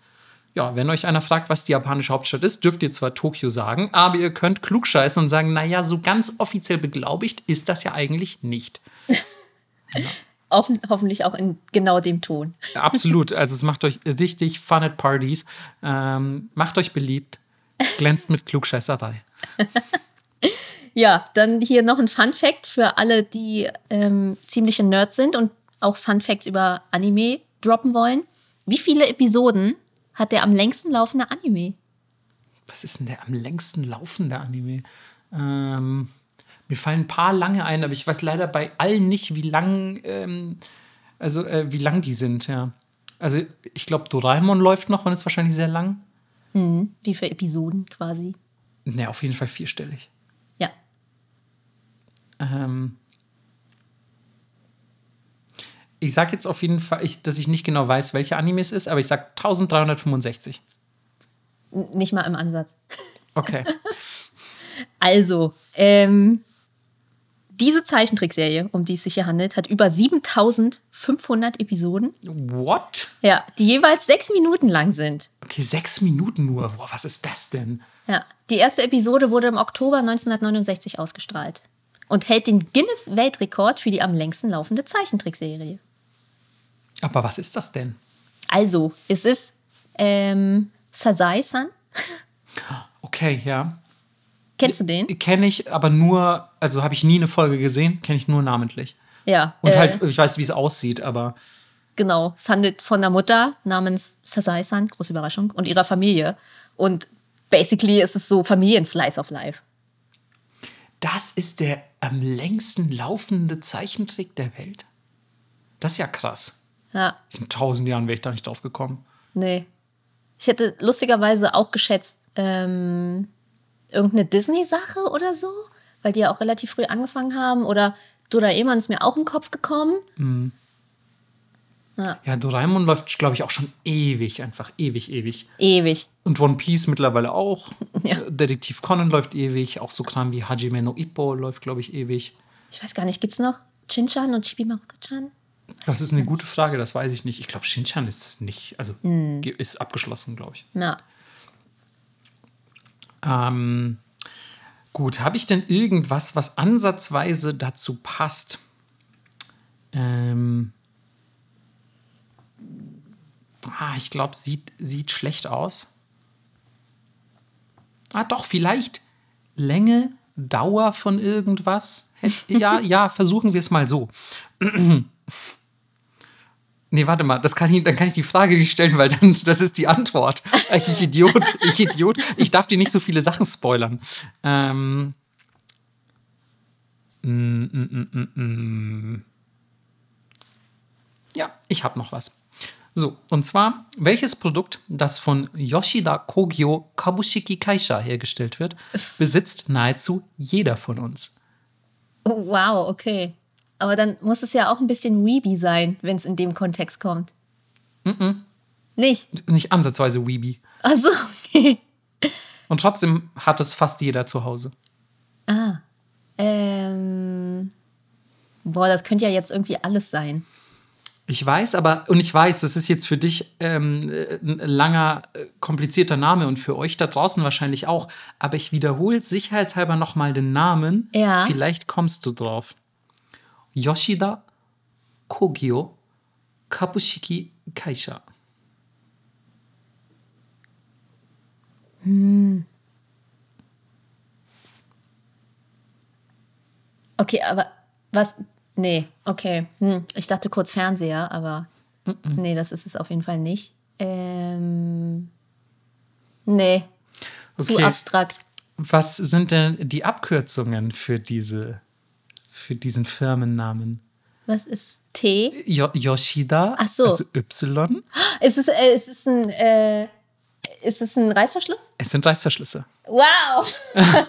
ja, wenn euch einer fragt, was die japanische Hauptstadt ist, dürft ihr zwar Tokio sagen, aber ihr könnt klugscheißen und sagen, naja, so ganz offiziell beglaubigt ist das ja eigentlich nicht. Hoffen, hoffentlich auch in genau dem Ton. Absolut. Also es macht euch richtig fun at Partys. Ähm, macht euch beliebt. Glänzt mit Klugscheißerei. Ja, dann hier noch ein Fun Fact für alle, die ähm, ziemliche Nerds sind und auch Fun Facts über Anime droppen wollen. Wie viele Episoden hat der am längsten laufende Anime? Was ist denn der am längsten laufende Anime? Ähm, mir fallen ein paar lange ein, aber ich weiß leider bei allen nicht, wie lang, ähm, also äh, wie lang die sind, ja. Also ich glaube, Doraemon läuft noch und ist wahrscheinlich sehr lang. Wie viele Episoden quasi? Ne, auf jeden Fall vierstellig. Ja. Ähm, ich sag jetzt auf jeden Fall, ich, dass ich nicht genau weiß, welche Anime es ist, aber ich sag 1365. N- Nicht mal im Ansatz. Okay. Also, ähm, diese Zeichentrickserie, um die es sich hier handelt, hat über 7500 Episoden, What? ja, die jeweils sechs Minuten lang sind. Okay, sechs Minuten nur. Boah, was ist das denn? Ja, die erste Episode wurde im Oktober 1969 ausgestrahlt und hält den Guinness-Weltrekord für die am längsten laufende Zeichentrickserie. Aber was ist das denn? Also, es ist ähm, Sasai-san. Okay, ja. Kennst du den? Kenne ich, aber nur, also habe ich nie eine Folge gesehen, kenne ich nur namentlich. Ja. Und äh, halt, ich weiß, wie es aussieht, aber Genau, es handelt von einer Mutter namens Sasai-san, große Überraschung, und ihrer Familie. Und basically ist es so Familien-Slice of Life. das ist der am längsten laufende Zeichentrick der Welt. Das ist ja krass. Ja, In tausend Jahren wäre ich da nicht drauf gekommen. nee. Ich hätte lustigerweise auch geschätzt, ähm, irgendeine Disney-Sache oder so, weil die ja auch relativ früh angefangen haben. Oder Doraemon ist mir auch in den Kopf gekommen. Ja, Doraemon läuft, glaube ich, auch schon ewig, einfach ewig, ewig. Ewig. Und One Piece mittlerweile auch. Ja. Detektiv Conan läuft ewig. Auch so Kram wie Hajime no Ippo läuft, glaube ich, ewig. Ich weiß gar nicht, gibt es noch Chinchan und Chibimaruka-chan? Das ist eine gute Frage, das weiß ich nicht. Ich glaube, Shinchan ist nicht, also ge- ist abgeschlossen, glaube ich. Ja. Ähm, gut, habe ich denn irgendwas, was ansatzweise dazu passt? Ähm, ah, ich glaube, sieht, sieht schlecht aus. Ah, doch, vielleicht Länge, Dauer von irgendwas. Ja, ja, versuchen wir es mal so. Nee, warte mal, das kann ich, dann kann ich die Frage nicht stellen, weil dann, das ist die Antwort. Ich Idiot, ich Idiot. Ich darf dir nicht so viele Sachen spoilern. Ähm, mm, mm, mm. Ja, ich habe noch was. So, und zwar, welches Produkt, das von Yoshida Kogyo Kabushiki Kaisha hergestellt wird, besitzt nahezu jeder von uns? Oh, wow, okay. Aber dann muss es ja auch ein bisschen Weeby sein, wenn es in dem Kontext kommt. Nicht? Nicht ansatzweise Weeby. Achso, okay. Und trotzdem hat es fast jeder zu Hause. Ah. Ähm. Boah, das könnte ja jetzt irgendwie alles sein. Ich weiß, aber, und ich weiß, das ist jetzt für dich ähm, äh, ein langer, äh, komplizierter Name und für euch da draußen wahrscheinlich auch. Aber ich wiederhole sicherheitshalber nochmal den Namen. Ja. Vielleicht kommst du drauf. Yoshida Kogyo Kabushiki Kaisha. Okay, aber was? Nee, okay. Hm. Ich dachte kurz Fernseher, aber nee, das ist es auf jeden Fall nicht. Ähm. Nee. Zu Okay. abstrakt. Was sind denn die Abkürzungen für diese, für diesen Firmennamen? Was ist Tee? Jo Yoshida, Ach so. also Y. Ist es, äh, ist es ein, äh, ist es ein Reißverschluss? Es sind Reißverschlüsse. Wow!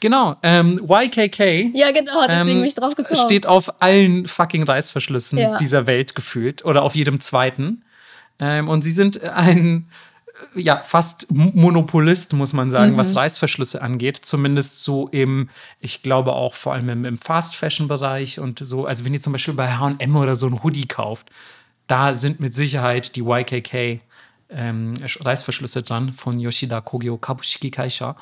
Genau, ähm, YKK Ja, genau, deswegen ähm, bin ich drauf gekommen. steht auf allen fucking Reißverschlüssen Ja. dieser Welt gefühlt oder auf jedem zweiten. Ähm, und sie sind ein ja, fast Monopolist, muss man sagen, Mhm. was Reißverschlüsse angeht. Zumindest so im, ich glaube auch vor allem im, im Fast-Fashion-Bereich und so. Also wenn ihr zum Beispiel bei HM oder so ein Hoodie kauft, da sind mit Sicherheit die YKK ähm, Reißverschlüsse dran von Yoshida Kogyo Kabushiki Kaisha.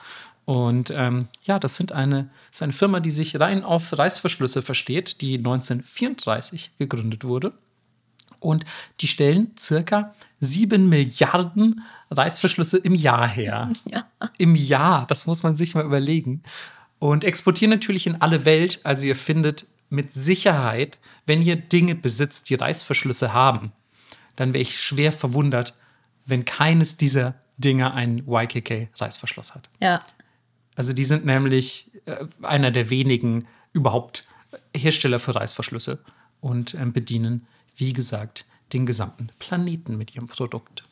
Und ähm, ja, das sind eine, das ist eine Firma, die sich rein auf Reißverschlüsse versteht, die 1934 gegründet wurde. Und die stellen circa 7 Milliarden Reißverschlüsse im Jahr her. Ja. Im Jahr, das muss man sich mal überlegen. Und exportieren natürlich in alle Welt. Also ihr findet mit Sicherheit, wenn ihr Dinge besitzt, die Reißverschlüsse haben, dann wäre ich schwer verwundert, wenn keines dieser Dinge einen YKK-Reißverschluss hat. Ja. Also die sind nämlich äh, einer der wenigen überhaupt Hersteller für Reißverschlüsse und ähm, bedienen, wie gesagt, den gesamten Planeten mit ihrem Produkt.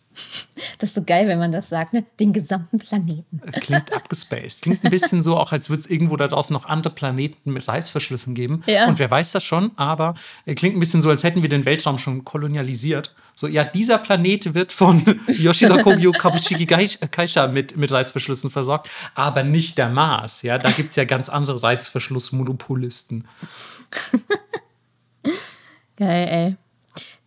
Das ist so geil, wenn man das sagt, ne? Den gesamten Planeten. Äh, Klingt abgespaced. Klingt ein bisschen so, auch als würde es irgendwo da draußen noch andere Planeten mit Reißverschlüssen geben. Ja. Und wer weiß das schon, aber äh, klingt ein bisschen so, als hätten wir den Weltraum schon kolonialisiert. So, ja, dieser Planet wird von Yoshida Kogyo Kabushiki Kaisha mit, mit Reißverschlüssen versorgt, aber nicht der Mars. Ja, da gibt es ja ganz andere Reißverschlussmonopolisten. Geil, ey.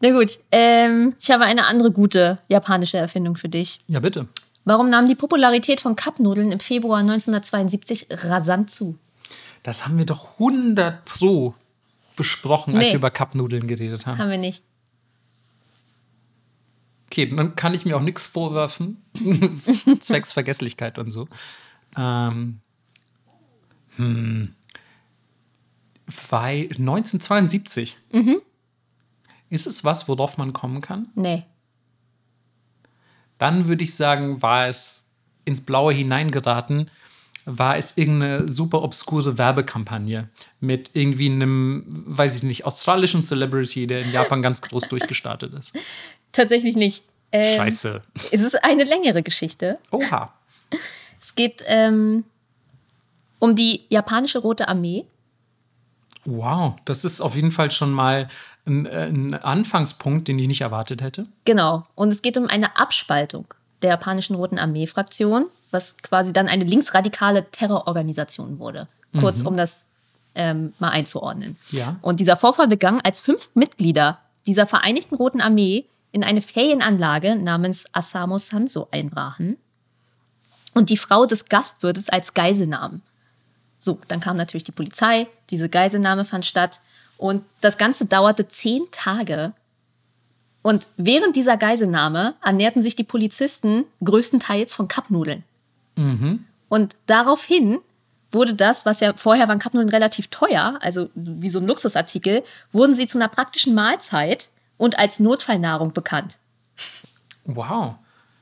Na gut, ähm, ich habe eine andere gute japanische Erfindung für dich. Ja, bitte. Warum nahm die Popularität von Cupnudeln im Februar 1972 rasant zu? Das haben wir doch 100 Pro besprochen, als Nee. wir über Cupnudeln geredet haben. Haben wir nicht. Okay, dann kann ich mir auch nichts vorwerfen. Zwecks Vergesslichkeit und so. Ähm, hm. Weil 1972 ist es was, worauf man kommen kann? Nee. Dann würde ich sagen, war es ins Blaue hineingeraten, war es irgendeine super obskure Werbekampagne mit irgendwie einem, weiß ich nicht, australischen Celebrity, der in Japan ganz groß durchgestartet ist. Tatsächlich nicht. Ähm, Scheiße. Es ist eine längere Geschichte. Oha. Es geht ähm, um die japanische Rote Armee. Wow, das ist auf jeden Fall schon mal ein, äh, ein Anfangspunkt, den ich nicht erwartet hätte. Genau. Und es geht um eine Abspaltung der japanischen Roten Armee-Fraktion, was quasi dann eine linksradikale Terrororganisation wurde. Kurz, um das ähm, mal einzuordnen. Ja. Und dieser Vorfall begann, als fünf Mitglieder dieser Vereinigten Roten Armee in eine Ferienanlage namens Asamo Sanso einbrachen und die Frau des Gastwirtes als Geisel nahmen. So, dann kam natürlich die Polizei, diese Geiselnahme fand statt und das Ganze dauerte zehn Tage. Und während dieser Geiselnahme ernährten sich die Polizisten größtenteils von Cupnudeln. Und daraufhin wurde das, was ja vorher waren Cupnudeln relativ teuer, also wie so ein Luxusartikel, wurden sie zu einer praktischen Mahlzeit und als Notfallnahrung bekannt. Wow.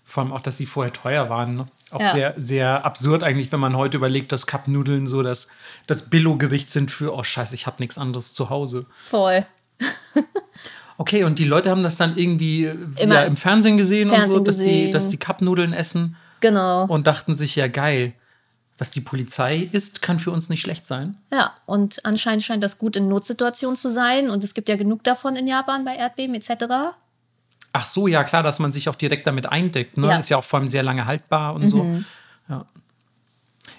Vor allem auch, dass sie vorher teuer waren. Ne? Auch Ja. sehr, sehr absurd eigentlich, wenn man heute überlegt, dass Cupnudeln so das, das Billo-Gericht sind für, oh scheiße, ich habe nichts anderes zu Hause. Voll. Okay, und die Leute haben das dann irgendwie äh, Immer ja, im Fernsehen gesehen und so, Fernsehen dass die, gesehen. dass die Cupnudeln essen Genau. und dachten sich, ja geil, was die Polizei isst, kann für uns nicht schlecht sein. Ja, und anscheinend scheint das gut in Notsituationen zu sein. Und es gibt ja genug davon in Japan bei Erdbeben etc. Ach so, ja klar, dass man sich auch direkt damit eindeckt. Ne? Ja. Ist ja auch vor allem sehr lange haltbar und so. Ja.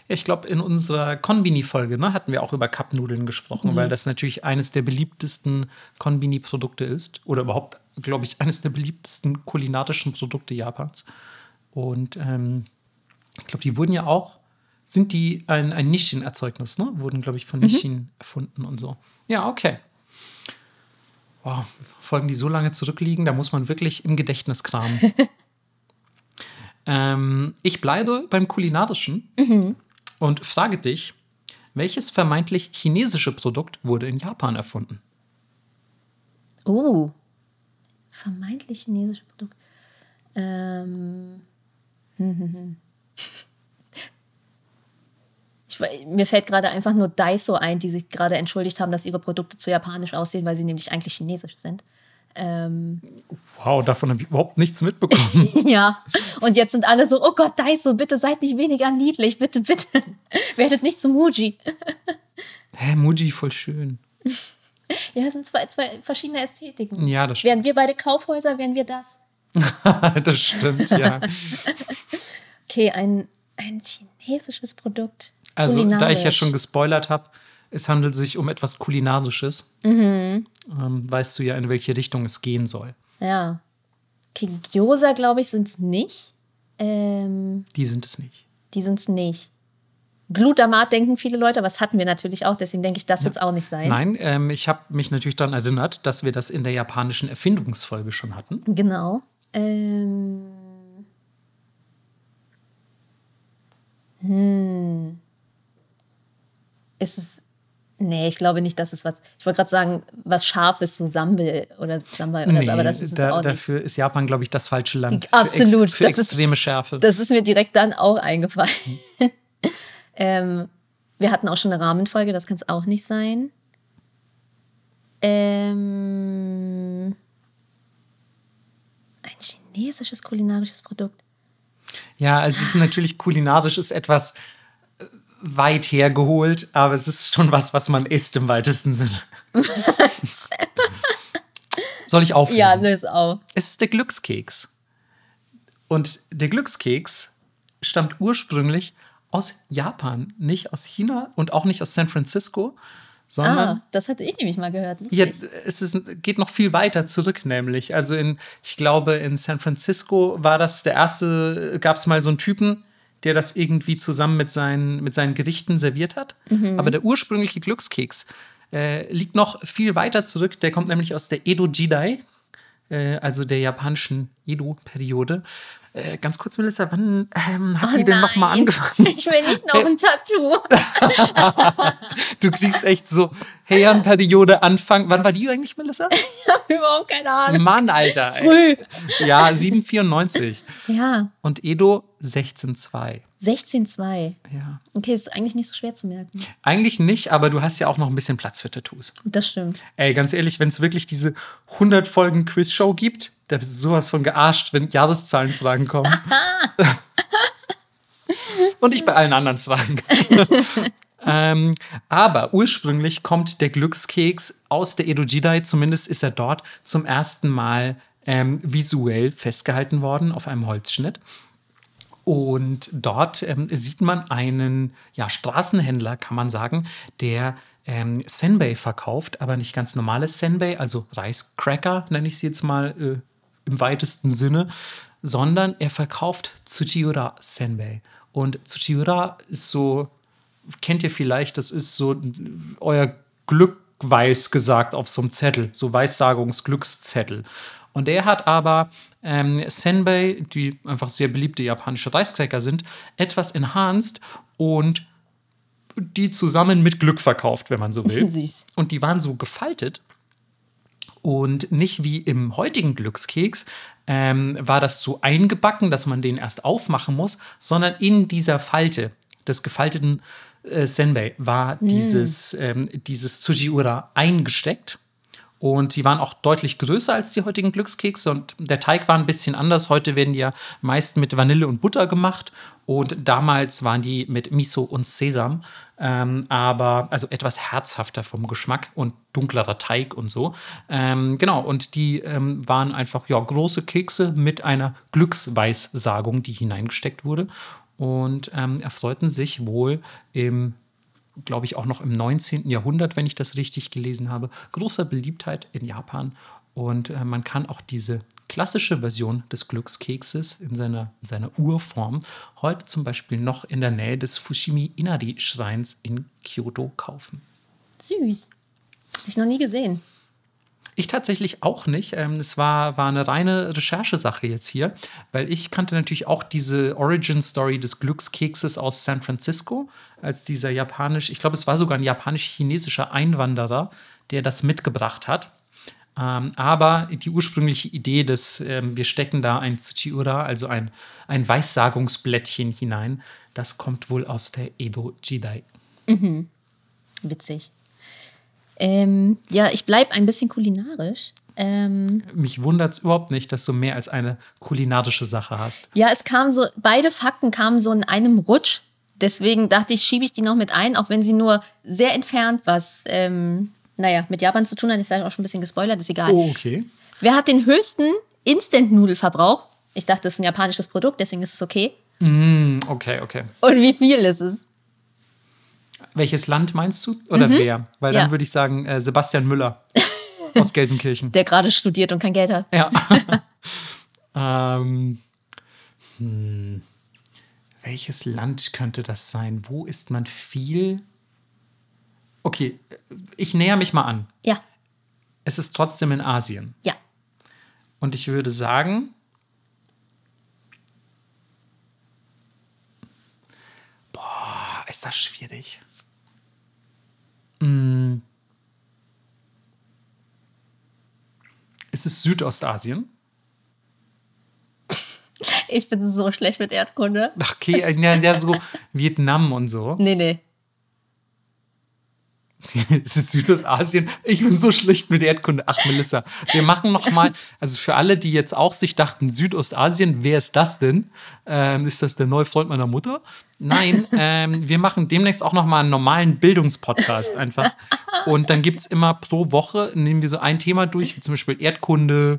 Ich glaube, in unserer Konbini-Folge ne, hatten wir auch über Cupnudeln gesprochen, weil das natürlich eines der beliebtesten Konbini-Produkte ist. Oder überhaupt, glaube ich, eines der beliebtesten kulinarischen Produkte Japans. Und ähm, ich glaube, die wurden ja auch, sind die ein, ein Nishin-Erzeugnis, ne? Wurden, glaube ich, von Nishin erfunden und so. Ja, okay. Wow, Folgen, die so lange zurückliegen, da muss man wirklich im Gedächtnis kramen. ähm, ich bleibe beim Kulinarischen und frage dich, welches vermeintlich chinesische Produkt wurde in Japan erfunden? Uh. Vermeintlich chinesische Produkt. Ähm. Ich, mir fällt gerade einfach nur Daiso ein, die sich gerade entschuldigt haben, dass ihre Produkte zu japanisch aussehen, weil sie nämlich eigentlich chinesisch sind. Ähm, wow, davon habe ich überhaupt nichts mitbekommen. ja, und jetzt sind alle so, oh Gott, Daiso, bitte seid nicht weniger niedlich, bitte, bitte. Werdet nicht zum Muji. Hä, Muji, voll schön. Ja, es sind zwei, zwei verschiedene Ästhetiken. Ja, das stimmt. Wären wir beide Kaufhäuser, wären wir das. das stimmt, ja. okay, ein, ein chinesisches Produkt. Also, da ich ja schon gespoilert habe, es handelt sich um etwas Kulinarisches. Mhm. Ähm, weißt du ja, in welche Richtung es gehen soll. Ja. Gyoza, glaube ich, sind es nicht. Ähm, die sind es nicht. Die sind es nicht. Glutamat denken viele Leute, aber das hatten wir natürlich auch, deswegen denke ich, das wird es auch nicht sein. Nein, ähm, ich habe mich natürlich daran erinnert, dass wir das in der japanischen Erfindungsfolge schon hatten. Genau. Ähm. Hm. Ist es. Nee, ich glaube nicht, dass es was. Ich wollte gerade sagen, was Scharfes, so Sambal oder Sambal oder nee, so, aber das ist da, auch nicht. Dafür ist Japan, glaube ich, das falsche Land. Absolut. Für, ex, für extreme ist, Schärfe. Das ist mir direkt dann auch eingefallen. ähm, wir hatten auch schon eine Rahmenfolge, das kann es auch nicht sein. Ähm, ein chinesisches kulinarisches Produkt. Ja, also es ist natürlich kulinarisch ist etwas weit hergeholt, aber es ist schon was, was man isst im weitesten Sinne. Soll ich auflösen? Ja, löse auf. Es ist der Glückskeks. Und der Glückskeks stammt ursprünglich aus Japan, nicht aus China und auch nicht aus San Francisco, sondern. Ah, das hatte ich nämlich mal gehört. Ja, es ist, geht noch viel weiter zurück, nämlich. Also in, ich glaube, in San Francisco war das der erste, gab es mal so einen Typen, der das irgendwie zusammen mit seinen, mit seinen Gerichten serviert hat. Mhm. Aber der ursprüngliche Glückskeks äh, liegt noch viel weiter zurück. Der kommt nämlich aus der Edo Jidai, äh, also der japanischen Edo-Periode. Äh, ganz kurz, Melissa, wann ähm, hat oh die denn nochmal angefangen? Ich will nicht noch ein Tattoo. du kriegst echt so Heian-Periode Anfang. Wann war die eigentlich, Melissa? Ich habe überhaupt keine Ahnung. Mann, Alter. Früh. Ja, 794. Ja. Und Edo 16,2. 16,2. Ja. Okay, ist eigentlich nicht so schwer zu merken. Eigentlich nicht, aber du hast ja auch noch ein bisschen Platz für Tattoos. Das stimmt. Ey, ganz ehrlich, wenn es wirklich diese 100 Folgen Quiz-Show gibt, da bist du sowas von gearscht, wenn Jahreszahlenfragen kommen. Und ich bei allen anderen Fragen. ähm, aber ursprünglich kommt der Glückskeks aus der Edo Jidai, zumindest ist er dort zum ersten Mal ähm, visuell festgehalten worden auf einem Holzschnitt. Und dort ähm, sieht man einen ja, Straßenhändler, kann man sagen, der ähm, Senbei verkauft, aber nicht ganz normales Senbei, also Reiscracker nenne ich sie jetzt mal äh, im weitesten Sinne, sondern er verkauft Tsuchiura Senbei. Und Tsuchiura ist so, kennt ihr vielleicht, das ist so euer Glück weiß gesagt auf so einem Zettel, so Weissagungsglückszettel. Und er hat aber ähm, Senbei, die einfach sehr beliebte japanische Reiscracker sind, etwas enhanced und die zusammen mit Glück verkauft, wenn man so will. Süß. Und die waren so gefaltet. Und nicht wie im heutigen Glückskeks ähm, war das so eingebacken, dass man den erst aufmachen muss, sondern in dieser Falte des gefalteten äh, Senbei war mm. dieses, ähm, dieses Tsujiura eingesteckt. Und die waren auch deutlich größer als die heutigen Glückskekse und der Teig war ein bisschen anders. Heute werden die ja meist mit Vanille und Butter gemacht und damals waren die mit Miso und Sesam, ähm, aber also etwas herzhafter vom Geschmack und dunklerer Teig und so. Ähm, genau, und die ähm, waren einfach ja, große Kekse mit einer Glücksweissagung, die hineingesteckt wurde und ähm, erfreuten sich wohl im glaube ich, auch noch im 19. Jahrhundert, wenn ich das richtig gelesen habe, großer Beliebtheit in Japan. Und äh, man kann auch diese klassische Version des Glückskekses in seiner, in seiner Urform heute zum Beispiel noch in der Nähe des Fushimi Inari Schreins in Kyoto kaufen. Süß. Habe ich noch nie gesehen. Ich tatsächlich auch nicht. Ähm, es war, war eine reine Recherchesache jetzt hier, weil ich kannte natürlich auch diese Origin-Story des Glückskekses aus San Francisco, als dieser japanisch, ich glaube, es war sogar ein japanisch-chinesischer Einwanderer, der das mitgebracht hat. Ähm, aber die ursprüngliche Idee des, ähm, wir stecken da ein Tsuchiura, also ein, ein Weissagungsblättchen hinein, das kommt wohl aus der Edo Jidai. Witzig. Ähm, ja, ich bleibe ein bisschen kulinarisch. Ähm, Mich wundert es überhaupt nicht, dass du mehr als eine kulinarische Sache hast. ja, es kam so, beide Fakten kamen so in einem Rutsch. Deswegen dachte ich, schiebe ich die noch mit ein, auch wenn sie nur sehr entfernt was, ähm, naja, mit Japan zu tun hat. Ich sage auch schon ein bisschen gespoilert, ist egal. Oh, okay. Wer hat den höchsten Instant-Nudelverbrauch? Ich dachte, das ist ein japanisches Produkt, deswegen ist es okay. Hm, okay, okay. Und wie viel ist es? Welches Land meinst du? Oder wer? Weil dann Ja. würde ich sagen, äh, Sebastian Müller aus Gelsenkirchen. Der gerade studiert und kein Geld hat. Ja. ähm, hm, welches Land könnte das sein? Wo isst man viel? Okay, ich näher mich mal an. Ja, Es ist trotzdem in Asien. ja. Und ich würde sagen, boah, ist das schwierig. Hm. Ist es Südostasien? Ich bin so schlecht mit Erdkunde. Ach, Okay, ja, ja, so Vietnam und so. Nee, nee. Es ist Südostasien. Ich bin so schlecht mit Erdkunde. Ach, Melissa, wir machen noch mal, also für alle, die jetzt auch sich dachten, Südostasien, wer ist das denn? Ähm, ist das der neue Freund meiner Mutter? Nein, ähm, wir machen demnächst auch noch mal einen normalen Bildungspodcast einfach. Und dann gibt es immer pro Woche, nehmen wir so ein Thema durch, wie zum Beispiel Erdkunde.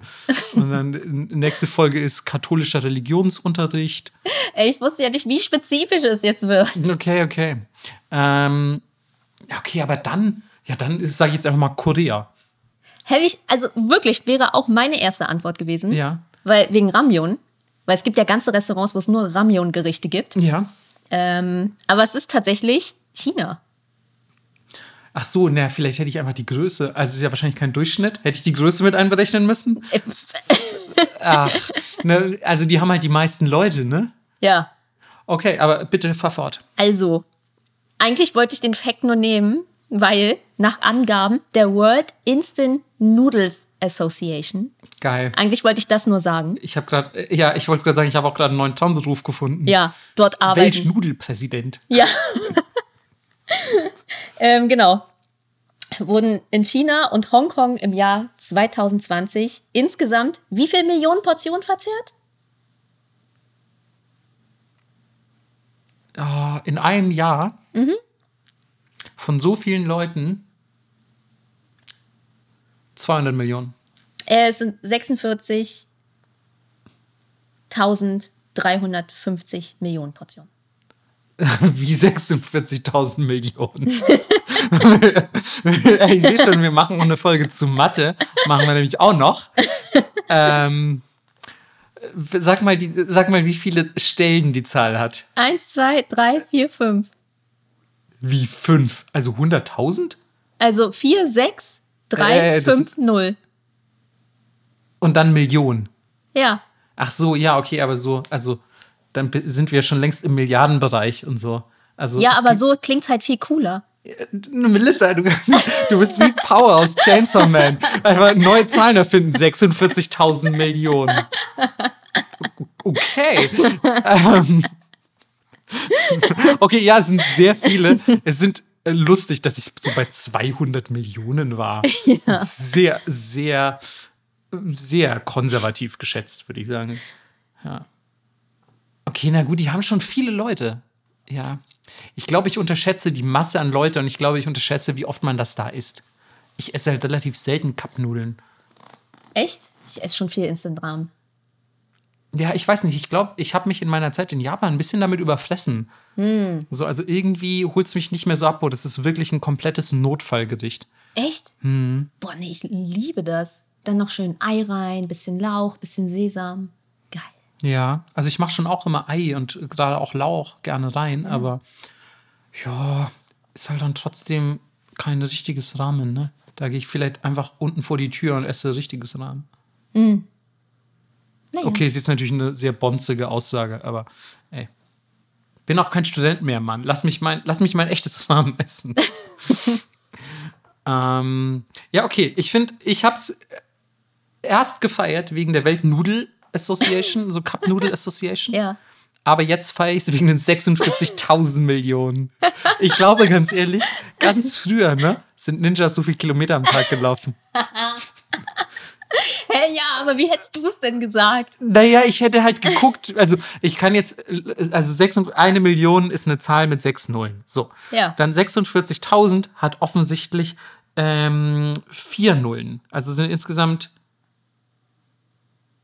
Und dann nächste Folge ist katholischer Religionsunterricht. Ey, ich wusste ja nicht, wie spezifisch es jetzt wird. Okay, okay. Ähm, ja, okay, aber dann, ja, dann sage ich jetzt einfach mal Korea. Hätte ich, also wirklich, wäre auch meine erste Antwort gewesen. Ja. Weil wegen Ramyon. Weil es gibt ja ganze Restaurants, wo es nur Ramyon-Gerichte gibt. Ja. Ähm, aber es ist tatsächlich China. Ach so, na, vielleicht hätte ich einfach die Größe. Also es ist ja wahrscheinlich kein Durchschnitt. Hätte ich die Größe mit einberechnen müssen? Äh, Ach, ne, also die haben halt die meisten Leute, ne? Ja. Okay, aber bitte fahr fort. Also, eigentlich wollte ich den Fact nur nehmen, weil nach Angaben der World Instant Noodles Association, Geil. eigentlich wollte ich das nur sagen. Ich habe gerade, ja, ich wollte gerade sagen, ich habe auch gerade einen neuen Traumberuf gefunden. Ja, dort arbeiten. Weltnudelpräsident. Ja. ähm, genau. Wurden in China und Hongkong im Jahr 2020 insgesamt wie viel Millionen Portionen verzehrt? Ah, in einem Jahr von so vielen Leuten 200 Millionen. Äh, es sind 46.350 Millionen Portionen. Wie 46.000 Millionen. ich sehe schon, wir machen eine Folge zu Mathe. Machen wir nämlich auch noch. Ähm, sag, mal die, sag mal, wie viele Stellen die Zahl hat. Eins, zwei, drei, vier, fünf. Wie fünf? Also 100.000? Also 4, 6, 3, Äh, das 5, 0. Und dann Millionen. Ja. Ach so, ja, okay, aber so, also dann sind wir schon längst im Milliardenbereich und so. Also Ja, es aber so klingt halt viel cooler. Melissa, du, du bist wie Power aus Chainsaw Man. Einfach neue Zahlen erfinden. 46.000 Millionen. Okay. Ähm. Okay, ja, es sind sehr viele. Es sind äh, lustig, dass ich so bei 200 Millionen war. Sehr, sehr, sehr konservativ geschätzt, würde ich sagen. Ja. Okay, na gut, die haben schon viele Leute. Ja. Ich glaube, ich unterschätze die Masse an Leute und ich glaube, ich unterschätze, wie oft man das da isst. Ich esse halt relativ selten Cup-Nudeln. Echt? Ich esse schon viel Instant-Rahmen. Ja, ich weiß nicht. Ich glaube, ich habe mich in meiner Zeit in Japan ein bisschen damit überfressen. So, also irgendwie holt es mich nicht mehr so ab, wo das ist wirklich ein komplettes Notfallgericht. Echt? Hm. Boah, nee, ich liebe das. Dann noch schön Ei rein, bisschen Lauch, bisschen Sesam. Geil. Ja, also ich mache schon auch immer Ei und gerade auch Lauch gerne rein, aber ja, ist halt dann trotzdem kein richtiges Rahmen, ne? Da gehe ich vielleicht einfach unten vor die Tür und esse richtiges Rahmen. Naja. Okay, ist jetzt natürlich eine sehr bonzige Aussage, aber ey. Bin auch kein Student mehr, Mann. Lass mich mein, lass mich mein echtes Rahmen essen. ähm, ja, okay. Ich finde, ich hab's erst gefeiert wegen der Weltnudel Association, so Cup Noodle Association. Ja. Aber jetzt feiere ich es wegen den 46.000 Millionen. Ich glaube, ganz ehrlich, ganz früher, ne, sind Ninjas so viel Kilometer am Tag gelaufen. Hä, ja, aber wie hättest du es denn gesagt? Naja, ich hätte halt geguckt, also ich kann jetzt, also 6, eine Million ist eine Zahl mit sechs Nullen. So. Ja. Dann 46.000 hat offensichtlich ähm, vier Nullen. Also sind insgesamt,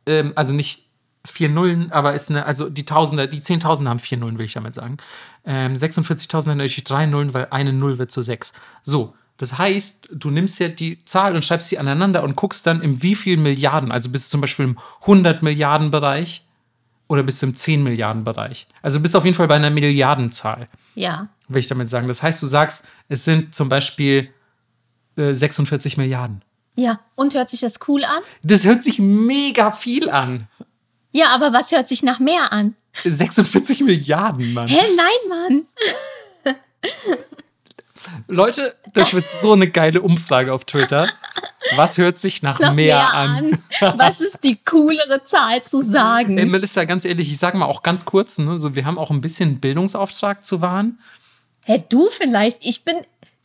ähm, also nicht vier Nullen, aber ist eine, also die Tausender, die Zehntausender haben vier Nullen, will ich damit sagen. Ähm, 46.000 haben natürlich drei Nullen, weil eine Null wird zu sechs. So. Das heißt, du nimmst ja die Zahl und schreibst sie aneinander und guckst dann, im wie viel Milliarden, also bist du zum Beispiel im 100 Milliarden Bereich oder bist du im 10 Milliarden Bereich. Also bist du auf jeden Fall bei einer Milliardenzahl, Ja. will ich damit sagen. Das heißt, du sagst, es sind zum Beispiel äh, 46 Milliarden. Ja. Und hört sich das cool an? Das hört sich mega viel an. Ja, aber was hört sich nach mehr an? 46 Milliarden, Mann. Hä, nein, Mann. Leute, das wird so eine geile Umfrage auf Twitter. Was hört sich nach, Nach mehr, an? Was ist die coolere Zahl zu sagen? Ey, Melissa, ganz ehrlich, ich sag mal auch ganz kurz, ne, so, wir haben auch ein bisschen Bildungsauftrag zu wahren. Hä, du vielleicht? Ich bin.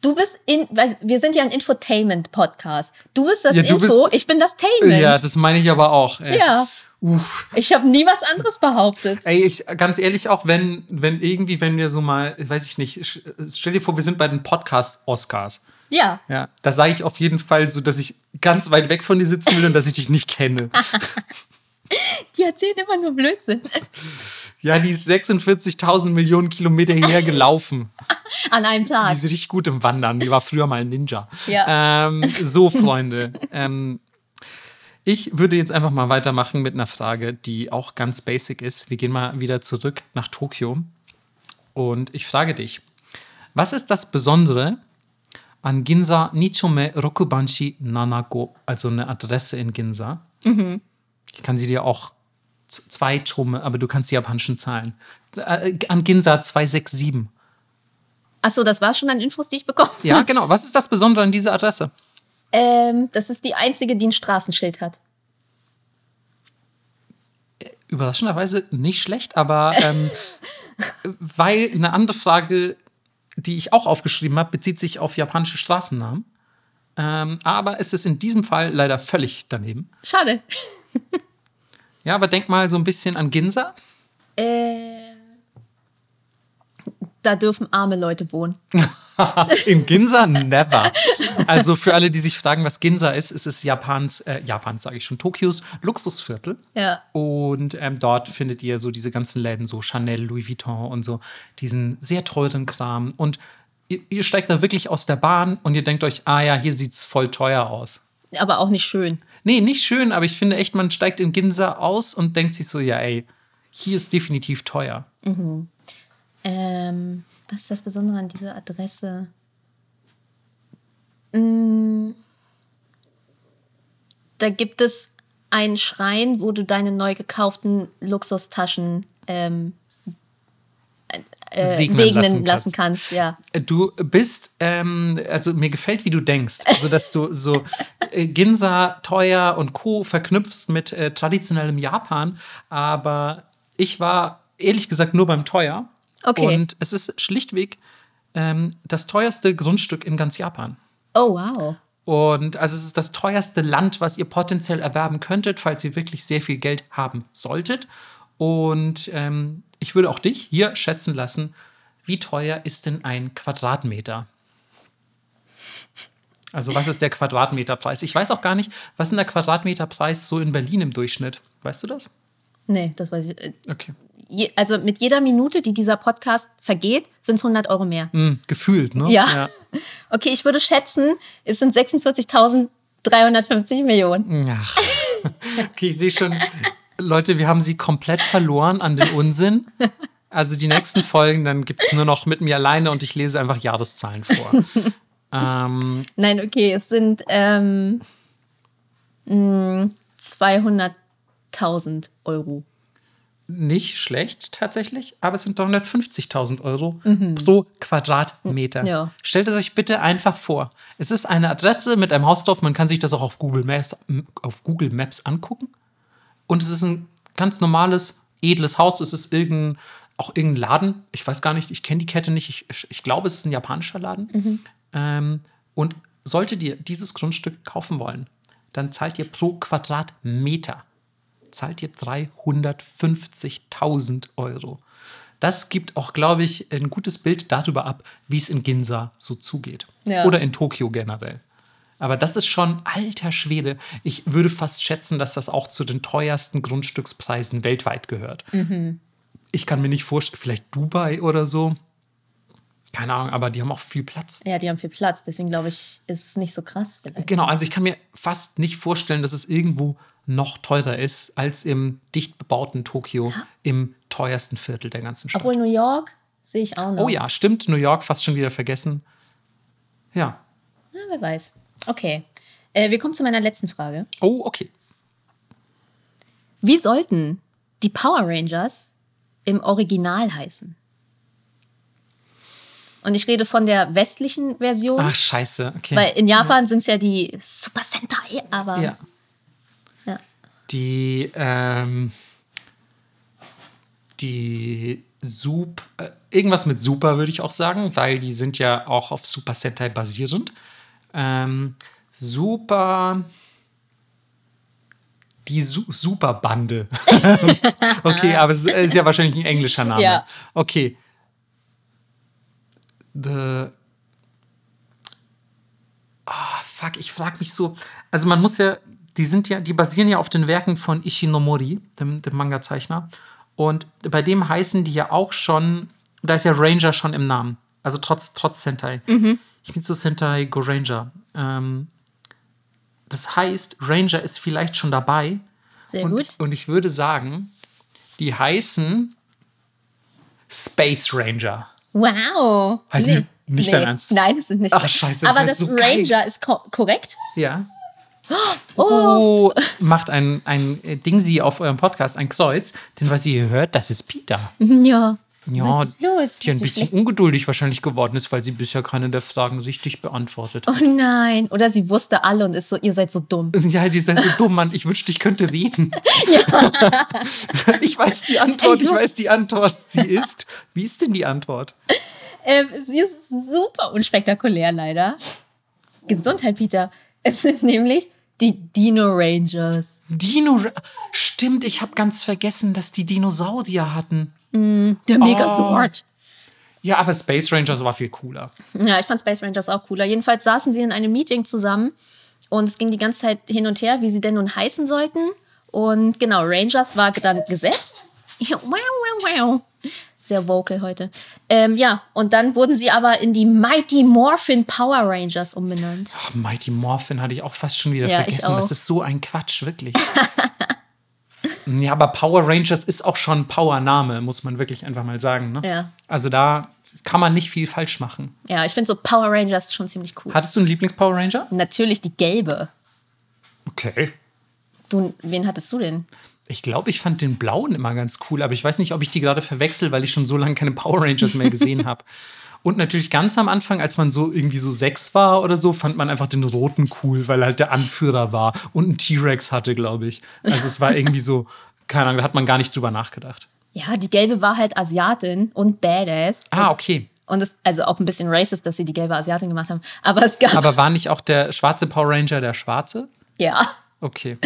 Du bist in. weil Wir sind ja ein Infotainment-Podcast. Du bist das Ja, du Info, ich bin das Tainment. Ja, das meine ich aber auch. Ey. Ja. Uff. Ich habe nie was anderes behauptet. Ey, ich, ganz ehrlich, auch wenn, wenn irgendwie, wenn wir so mal, weiß ich nicht, stell dir vor, wir sind bei den Podcast-Oscars. Ja. Ja, da sage ich auf jeden Fall so, dass ich ganz weit weg von dir sitzen will und dass ich dich nicht kenne. Die erzählen immer nur Blödsinn. Ja, die ist 46.000 Millionen Kilometer hierher gelaufen. An einem Die Tag. ist richtig gut im Wandern. Die war früher mal ein Ninja. Ja. Ähm, so, Freunde. ähm, ich würde jetzt einfach mal weitermachen mit einer Frage, die auch ganz basic ist. Wir gehen mal wieder zurück nach Tokio. Und ich frage dich, was ist das Besondere an Ginza Nichome Rokubanshi Nanako, also eine Adresse in Ginza? Ich kann sie dir auch zwei Chome, aber du kannst die japanischen Zahlen. Äh, an Ginza 267. Achso, das war schon an Infos, die ich bekommen Ja, genau. Was ist das Besondere an dieser Adresse? Ähm, das ist die einzige, die ein Straßenschild hat. Überraschenderweise nicht schlecht, aber ähm, weil eine andere Frage, die ich auch aufgeschrieben habe, bezieht sich auf japanische Straßennamen. Ähm, aber es ist in diesem Fall leider völlig daneben. Schade. Ja, aber denk mal so ein bisschen an Ginza. Ähm, da dürfen arme Leute wohnen. In Ginza never. Also für alle, die sich fragen, was Ginza ist, ist es Japans, äh, Japans sage ich schon, Tokios Luxusviertel. Ja. Und ähm, dort findet ihr so diese ganzen Läden, so Chanel, Louis Vuitton und so, diesen sehr teuren Kram. Und ihr, ihr steigt da wirklich aus der Bahn und ihr denkt euch, ah ja, hier sieht's voll teuer aus. Aber auch nicht schön. Nee, nicht schön, aber ich finde echt, man steigt in Ginza aus und denkt sich so, ja, ey, hier ist definitiv teuer. Ähm, was ist das Besondere an dieser Adresse? Mm, Da gibt es einen Schrein, wo du deine neu gekauften Luxustaschen ähm, äh, Segnen segnen, lassen lassen, kannst. kannst. Ja. Du bist, ähm, also mir gefällt, wie du denkst. Also, dass du so äh, Ginza, teuer und Co. verknüpfst mit äh, traditionellem Japan. Aber ich war ehrlich gesagt nur beim Teuer. Okay. Und es ist schlichtweg ähm, das teuerste Grundstück in ganz Japan. Oh, wow. Und also es ist das teuerste Land, was ihr potenziell erwerben könntet, falls ihr wirklich sehr viel Geld haben solltet. Und ähm, ich würde auch dich hier schätzen lassen, wie teuer ist denn ein Quadratmeter? Also was ist der Quadratmeterpreis? Ich weiß auch gar nicht, was ist der Quadratmeterpreis so in Berlin im Durchschnitt? Weißt du das? Nee, das weiß ich. äh, Okay. Je, also mit jeder Minute, die dieser Podcast vergeht, sind es 100 Euro mehr. Hm, gefühlt, ne? Ja. Okay, ich würde schätzen, es sind 46.350 Millionen. Ach. Okay, ich sehe schon, Leute, wir haben sie komplett verloren an den Unsinn. Also die nächsten Folgen, dann gibt es nur noch mit mir alleine und ich lese einfach Jahreszahlen vor. ähm, Nein, okay, es sind ähm, mh, 200.000 Euro. Nicht schlecht tatsächlich, aber es sind 350.000 Euro pro Quadratmeter. Mhm. Ja. Stellt es euch bitte einfach vor. Es ist eine Adresse mit einem Hausdorf, man kann sich das auch auf Google Maps, auf Google Maps angucken. Und es ist ein ganz normales, edles Haus. Es ist irgendein, auch irgendein Laden. Ich weiß gar nicht, ich kenne die Kette nicht. Ich, ich, glaube, es ist ein japanischer Laden. Ähm, und solltet ihr dieses Grundstück kaufen wollen, dann zahlt ihr pro Quadratmeter zahlt ihr 350.000 Euro. Das gibt auch, glaube ich, ein gutes Bild darüber ab, wie es in Ginza so zugeht. Ja. Oder in Tokio generell. Aber das ist schon alter Schwede. Ich würde fast schätzen, dass das auch zu den teuersten Grundstückspreisen weltweit gehört. Ich kann mir nicht vorstellen, vielleicht Dubai oder so. Keine Ahnung, aber die haben auch viel Platz. Ja, die haben viel Platz, deswegen glaube ich, ist es nicht so krass. Vielleicht. Genau, also ich kann mir fast nicht vorstellen, dass es irgendwo noch teurer ist als im dicht bebauten Tokio, im teuersten Viertel der ganzen Stadt. Obwohl New York sehe ich auch noch. oh ja, stimmt, New York fast schon wieder vergessen. Ja. Na, wer weiß. Okay. Äh, wir kommen zu meiner letzten Frage. Oh, okay. Wie sollten die Power Rangers im Original heißen? Und ich rede von der westlichen Version, Ach, scheiße. Okay. weil in Japan sind es ja die Super Sentai, aber ja. Die, ähm, die Sup, äh, irgendwas mit Super würde ich auch sagen, weil die sind ja auch auf Super Sentai basierend. Ähm, Super. Die Su Superbande. okay, aber es ist ja wahrscheinlich ein englischer Name. Ja. Okay. The. Ah, fuck, ich frage mich so. Also man muss ja, die sind ja, die basieren ja auf den Werken von Ishinomori, dem, dem Manga-Zeichner. Und bei dem heißen die ja auch schon, da ist ja Ranger schon im Namen. Also trotz, trotz Sentai. Ich bin zu Sentai Go Ranger. Ähm, das heißt, Ranger ist vielleicht schon dabei. Sehr und, gut. Und ich würde sagen, die heißen Space Ranger. Wow. Heißen die nicht dein Ernst? Nein, das sind nicht. Ach, scheiße, das Aber ist das so geil. Ranger ist ko korrekt. Ja. Oh, Oh, macht ein, ein Ding sie auf eurem Podcast, ein Kreuz, denn was ihr hier hört, das ist Peter. ja. Ja, Was ist los? die ein So bisschen schlecht. ungeduldig wahrscheinlich geworden ist, weil sie bisher keine der Fragen richtig beantwortet Oh hat. nein. Oder sie wusste alle und ist so, ihr seid so dumm. Ja, die sind so dumm, Mann. Ich wünschte, ich könnte reden. ich weiß die Antwort, ich weiß die Antwort. Sie ist. Wie ist denn die Antwort? Ähm, sie ist super unspektakulär, leider. Gesundheit, Peter. Es sind nämlich die Dino Rangers. Dino. Stimmt, ich habe ganz vergessen, dass die Dinosaurier hatten. Der Megazord. Ja, aber Space Rangers war viel cooler. Ja, ich fand Space Rangers auch cooler. Jedenfalls saßen sie in einem Meeting zusammen und es ging die ganze Zeit hin und her, wie sie denn nun heißen sollten. Und genau, Rangers war dann gesetzt. Wow, wow, wow. Sehr vocal heute. Ähm, ja, und dann wurden sie aber in die Mighty Morphin Power Rangers umbenannt. Ach, Mighty Morphin hatte ich auch fast schon wieder Ja, vergessen. Das ist so ein Quatsch, wirklich. ja, aber Power Rangers ist auch schon ein Power-Name, muss man wirklich einfach mal sagen. Ne? Ja. Also da kann man nicht viel falsch machen. Ja, ich finde so Power Rangers schon ziemlich cool. Hattest du einen Lieblings-Power Ranger? Natürlich die gelbe. Okay. Du, wen hattest du denn? Ich glaube, ich fand den blauen immer ganz cool, aber ich weiß nicht, ob ich die gerade verwechsel, weil ich schon so lange keine Power Rangers mehr gesehen habe. Und natürlich ganz am Anfang, als man so irgendwie so sechs war oder so, fand man einfach den roten cool, weil er halt der Anführer war und einen T-Rex hatte, glaube ich. Also es war irgendwie so, keine Ahnung, da hat man gar nicht drüber nachgedacht. Ja, die gelbe war halt Asiatin und Badass. Ah, okay. Und es also auch ein bisschen racist, dass sie die gelbe Asiatin gemacht haben. Aber es gab. Aber war nicht auch der schwarze Power Ranger der schwarze? ja. Okay.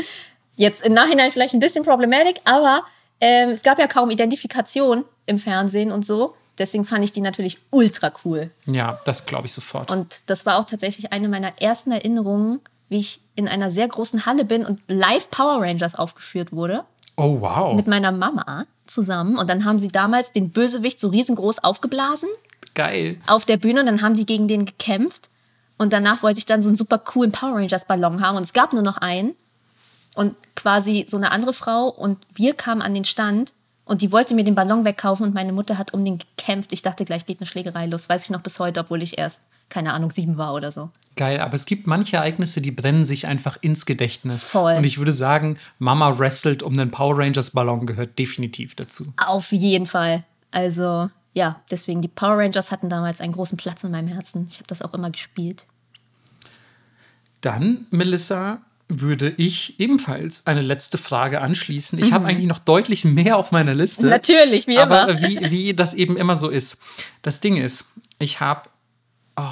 Jetzt im Nachhinein vielleicht ein bisschen problematic, aber ähm, es gab ja kaum Identifikation im Fernsehen und so. Deswegen fand ich die natürlich ultra cool. Ja, das glaube ich sofort. Und das war auch tatsächlich eine meiner ersten Erinnerungen, wie ich in einer sehr großen Halle bin und live Power Rangers aufgeführt wurde. oh, wow. Mit meiner Mama zusammen. Und dann haben sie damals den Bösewicht so riesengroß aufgeblasen Geil. auf der Bühne und dann haben die gegen den gekämpft. Und danach wollte ich dann so einen super coolen Power Rangers Ballon haben und es gab nur noch einen. Und quasi so eine andere Frau und wir kamen an den Stand Und die wollte mir den Ballon wegkaufen und meine Mutter hat um den gekämpft. Ich dachte, gleich geht eine Schlägerei los. Weiß ich noch bis heute, obwohl ich erst, keine Ahnung, sieben war oder so. Geil, aber es gibt manche Ereignisse, die brennen sich einfach ins Gedächtnis. Voll. Und ich würde sagen, Mama wrestelt um den Power Rangers Ballon gehört definitiv dazu. Auf jeden Fall. Also, ja, deswegen, die Power Rangers hatten damals einen großen Platz in meinem Herzen. Ich habe das auch immer gespielt. Dann, Melissa, würde ich ebenfalls eine letzte Frage anschließen. Ich habe eigentlich noch deutlich mehr auf meiner Liste. Natürlich, wie aber immer. wie, wie das eben immer so ist. Das Ding ist, ich habe. Oh,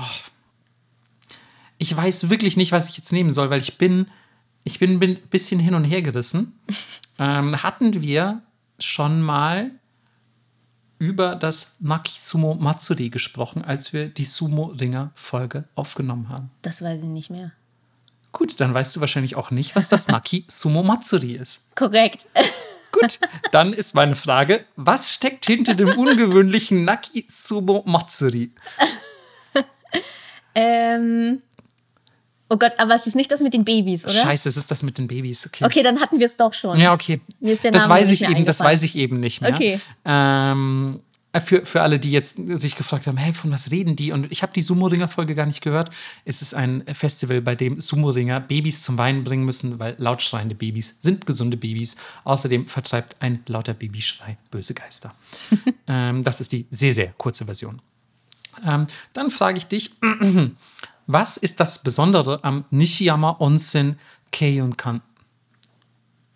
ich weiß wirklich nicht, was ich jetzt nehmen soll, weil ich bin. Ich bin ein bisschen hin und her gerissen. ähm, hatten wir schon mal über das Naki Sumo Matsuri gesprochen, als wir die Sumo-Ringer-Folge aufgenommen haben? Das weiß ich nicht mehr. Gut, dann weißt du wahrscheinlich auch nicht, was das Naki Sumo Matsuri ist. Korrekt. Gut, dann ist meine Frage, was steckt hinter dem ungewöhnlichen Naki Sumo Matsuri? ähm. Oh Gott, aber es ist nicht das mit den Babys, oder? Scheiße, es ist das mit den Babys. Okay. Okay, dann hatten wir es doch schon. Ja, okay. Mir ist der das Name weiß nicht ich mehr eben, das weiß ich eben nicht mehr. Okay. Ähm, für, für alle, die jetzt sich gefragt haben, hey, von was reden die? Und ich habe die Sumo-Ringer-Folge gar nicht gehört. Es ist ein Festival, bei dem Sumo-Ringer Babys zum Weinen bringen müssen, weil laut schreiende Babys sind gesunde Babys. Außerdem vertreibt ein lauter Babyschrei böse Geister. ähm, das ist die sehr, sehr kurze Version. Ähm, dann frage ich dich, was ist das Besondere am Nishiyama Onsen Keiunkan?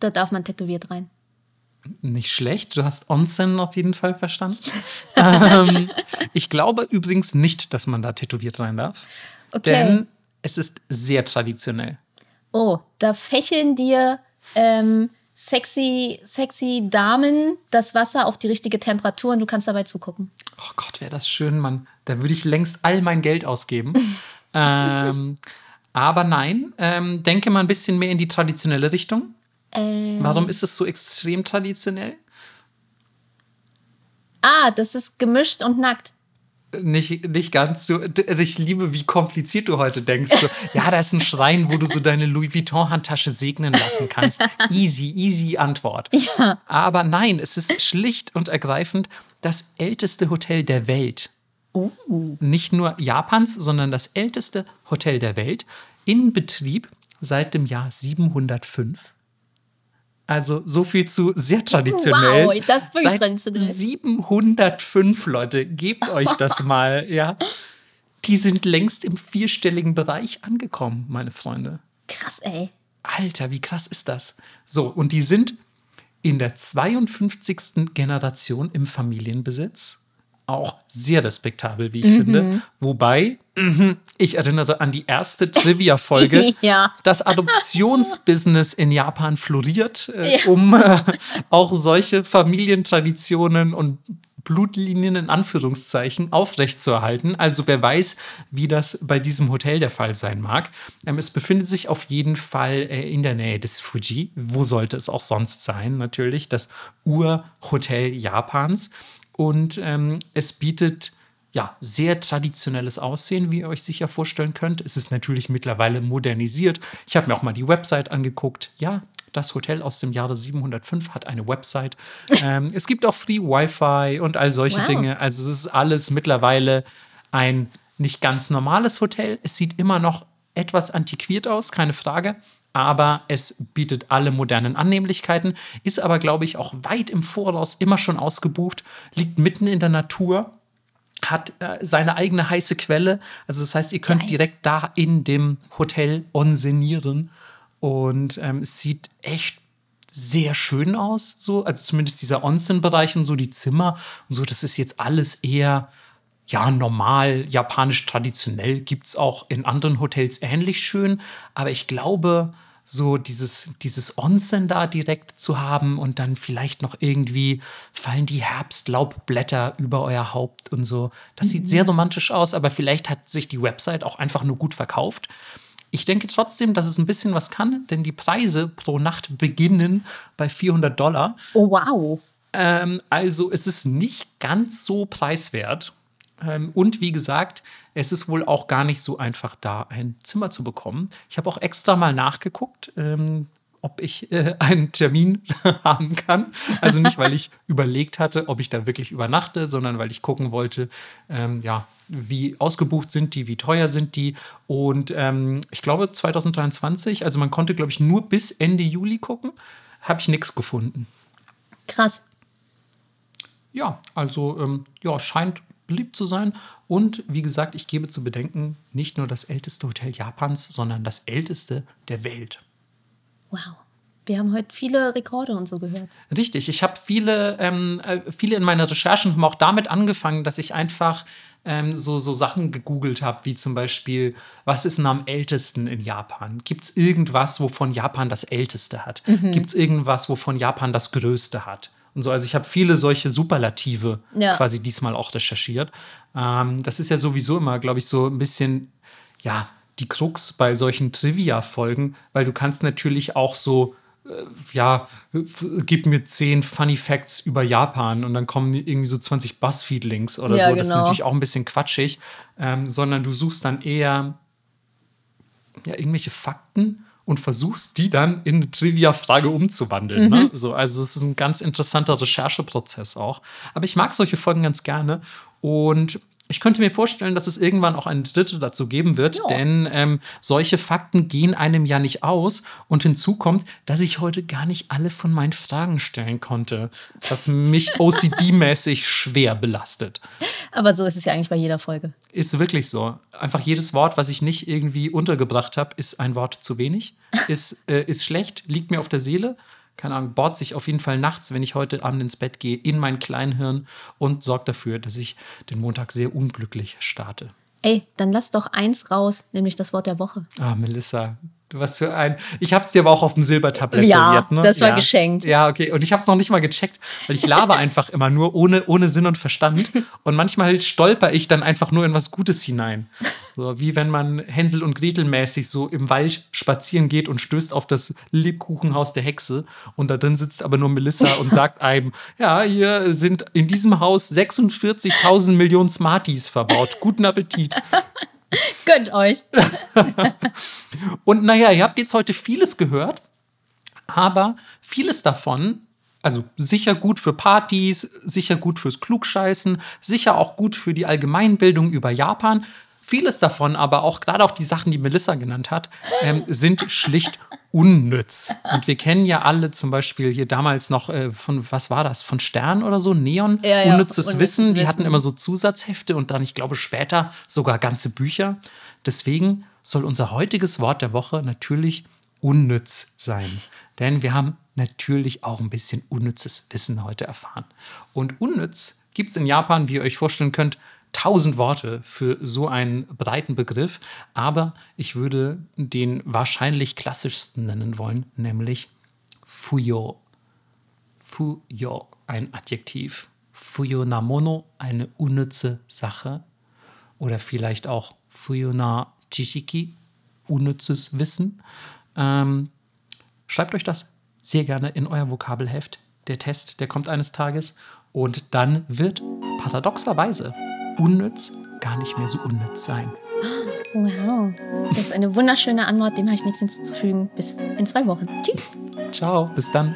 Da darf man tätowiert rein. Nicht schlecht, du hast Onsen auf jeden Fall verstanden. ähm, ich glaube übrigens nicht, dass man da tätowiert rein darf. Okay. Denn es ist sehr traditionell. Oh, da fächeln dir ähm, sexy, sexy Damen das Wasser auf die richtige Temperatur und du kannst dabei zugucken. Oh Gott, wäre das schön, Mann. Da würde ich längst all mein Geld ausgeben. ähm, aber nein, ähm, denke mal ein bisschen mehr in die traditionelle Richtung. Ähm, Warum ist es so extrem traditionell? ah, das ist gemischt und nackt. Nicht, nicht ganz so. Ich liebe, wie kompliziert du heute denkst. So, ja, da ist ein Schrein, wo du so deine Louis Vuitton-Handtasche segnen lassen kannst. Easy, easy Antwort. Ja. Aber nein, es ist schlicht und ergreifend das älteste Hotel der Welt. Nicht nur Japans, sondern das älteste Hotel der Welt. In Betrieb seit dem Jahr 705. Also so viel zu sehr traditionell. Wow, das ist wirklich Seit traditionell. 705 Leute, gebt euch das mal, ja. Die sind längst im vierstelligen Bereich angekommen, meine Freunde. Krass, ey. Alter, wie krass ist das? So, und die sind in der 52. Generation im Familienbesitz. Auch sehr respektabel, wie ich finde. Wobei, mhm, ich erinnere an die erste Trivia-Folge. Ja. Das Adoptionsbusiness in Japan floriert, äh, Ja. um äh, auch solche Familientraditionen und Blutlinien in Anführungszeichen aufrechtzuerhalten. Also wer weiß, wie das bei diesem Hotel der Fall sein mag. Ähm, es befindet sich auf jeden Fall äh, in der Nähe des Fuji. Wo sollte es auch sonst sein? Natürlich das Urhotel Japans. Und ähm, es bietet ja, sehr traditionelles Aussehen, wie ihr euch sicher vorstellen könnt. Es ist natürlich mittlerweile modernisiert. Ich habe mir auch mal die Website angeguckt. Ja, das Hotel aus dem Jahre 705 hat eine Website. ähm, es gibt auch Free Wi-Fi und all solche Wow. Dinge. Also es ist alles mittlerweile ein nicht ganz normales Hotel. Es sieht immer noch etwas antiquiert aus, keine Frage. Aber es bietet alle modernen Annehmlichkeiten, ist aber, glaube ich, auch weit im Voraus immer schon ausgebucht, liegt mitten in der Natur, hat äh, seine eigene heiße Quelle. Also das heißt, ihr könnt Geil. direkt da in dem Hotel onsenieren. Und ähm, es sieht echt sehr schön aus, so, also zumindest dieser Onsen-Bereich und so, die Zimmer und so, das ist jetzt alles eher, ja, normal, japanisch traditionell, gibt es auch in anderen Hotels ähnlich schön, aber ich glaube, so dieses, dieses Onsen da direkt zu haben und dann vielleicht noch irgendwie fallen die Herbstlaubblätter über euer Haupt und so. Das sieht sehr romantisch aus, aber vielleicht hat sich die Website auch einfach nur gut verkauft. Ich denke trotzdem, dass es ein bisschen was kann, denn die Preise pro Nacht beginnen bei 400 Dollar. Oh, wow. Ähm, also es ist nicht ganz so preiswert. Ähm, und wie gesagt, es ist wohl auch gar nicht so einfach, da ein Zimmer zu bekommen. Ich habe auch extra mal nachgeguckt. Ähm, ob ich äh, einen Termin haben kann. Also nicht, weil ich überlegt hatte, ob ich da wirklich übernachte, sondern weil ich gucken wollte, ähm, ja, wie ausgebucht sind die, wie teuer sind die. Und ich glaube 2023, also man konnte, glaube ich, nur bis Ende Juli gucken, habe ich nichts gefunden. Krass. Ja, also ähm, ja, scheint beliebt zu sein. Und wie gesagt, ich gebe zu bedenken, nicht nur das älteste Hotel Japans, sondern das älteste der Welt. Wow. Wir haben heute viele Rekorde und so gehört. Richtig, ich habe viele, ähm, äh, viele in meiner Recherchen haben auch damit angefangen, dass ich einfach ähm, so, so Sachen gegoogelt habe, wie zum Beispiel, was ist denn am ältesten in Japan? Gibt es irgendwas, wovon Japan das älteste hat? Mhm. Gibt es irgendwas, wovon Japan das größte hat? Und so. Also ich habe viele solche Superlative ja. quasi diesmal auch recherchiert. Ähm, das ist ja sowieso immer, glaube ich, so ein bisschen, ja, die Krux bei solchen Trivia-Folgen, weil du kannst natürlich auch so, äh, ja, gib mir zehn Funny Facts über Japan und dann kommen irgendwie so 20 Buzzfeed-Links oder ja, so. Das genau. ist natürlich auch ein bisschen quatschig, ähm, sondern du suchst dann eher ja, irgendwelche Fakten und versuchst, die dann in eine Trivia-Frage umzuwandeln. Ne? Mhm. Ne? So, also es ist ein ganz interessanter Rechercheprozess auch. Aber ich mag solche Folgen ganz gerne. Und ich könnte mir vorstellen, dass es irgendwann auch eine dritte dazu geben wird, ja. denn ähm, solche Fakten gehen einem ja nicht aus. Und hinzu kommt, dass ich heute gar nicht alle von meinen Fragen stellen konnte, was mich OCD-mäßig schwer belastet. Aber so ist es ja eigentlich bei jeder Folge. Ist wirklich so. Einfach jedes Wort, was ich nicht irgendwie untergebracht habe, ist ein Wort zu wenig, ist, äh, ist schlecht, liegt mir auf der Seele keine Ahnung, bohrt sich auf jeden Fall nachts, wenn ich heute Abend ins Bett gehe, in mein Kleinhirn und sorgt dafür, dass ich den Montag sehr unglücklich starte. Ey, dann lass doch eins raus, nämlich das Wort der Woche. Ah, Melissa, was für ein. Ich habe es dir aber auch auf dem Silbertablett ja, serviert, ne? Das war ja. geschenkt. Ja, okay. Und ich habe es noch nicht mal gecheckt, weil ich laber einfach immer nur ohne, ohne Sinn und Verstand. Und manchmal stolper ich dann einfach nur in was Gutes hinein. So wie wenn man Hänsel und Gretel mäßig so im Wald spazieren geht und stößt auf das Lebkuchenhaus der Hexe. Und da drin sitzt aber nur Melissa und sagt einem: Ja, hier sind in diesem Haus 46.000 Millionen Smarties verbaut. Guten Appetit. Gönnt euch. und naja, ihr habt jetzt heute vieles gehört, aber vieles davon, also sicher gut für Partys, sicher gut fürs Klugscheißen, sicher auch gut für die Allgemeinbildung über Japan. Vieles davon, aber auch gerade auch die Sachen, die Melissa genannt hat, ähm, sind schlicht unnütz. Und wir kennen ja alle zum Beispiel hier damals noch äh, von, was war das, von Stern oder so, Neon, ja, ja, unnützes, unnützes Wissen. Wissen. Die hatten immer so Zusatzhefte und dann, ich glaube, später sogar ganze Bücher. Deswegen soll unser heutiges Wort der Woche natürlich unnütz sein. Denn wir haben natürlich auch ein bisschen unnützes Wissen heute erfahren. Und unnütz gibt es in Japan, wie ihr euch vorstellen könnt, tausend Worte für so einen breiten Begriff, aber ich würde den wahrscheinlich klassischsten nennen wollen, nämlich Fuyo. Fuyo, ein Adjektiv. Fuyo Namono, eine unnütze Sache. Oder vielleicht auch Fuyo na Chishiki, unnützes Wissen. Ähm, schreibt euch das sehr gerne in euer Vokabelheft. Der Test, der kommt eines Tages. Und dann wird paradoxerweise unnütz gar nicht mehr so unnütz sein. Wow, das ist eine wunderschöne Antwort, dem habe ich nichts hinzuzufügen. Bis in zwei Wochen. Tschüss. Ciao, bis dann.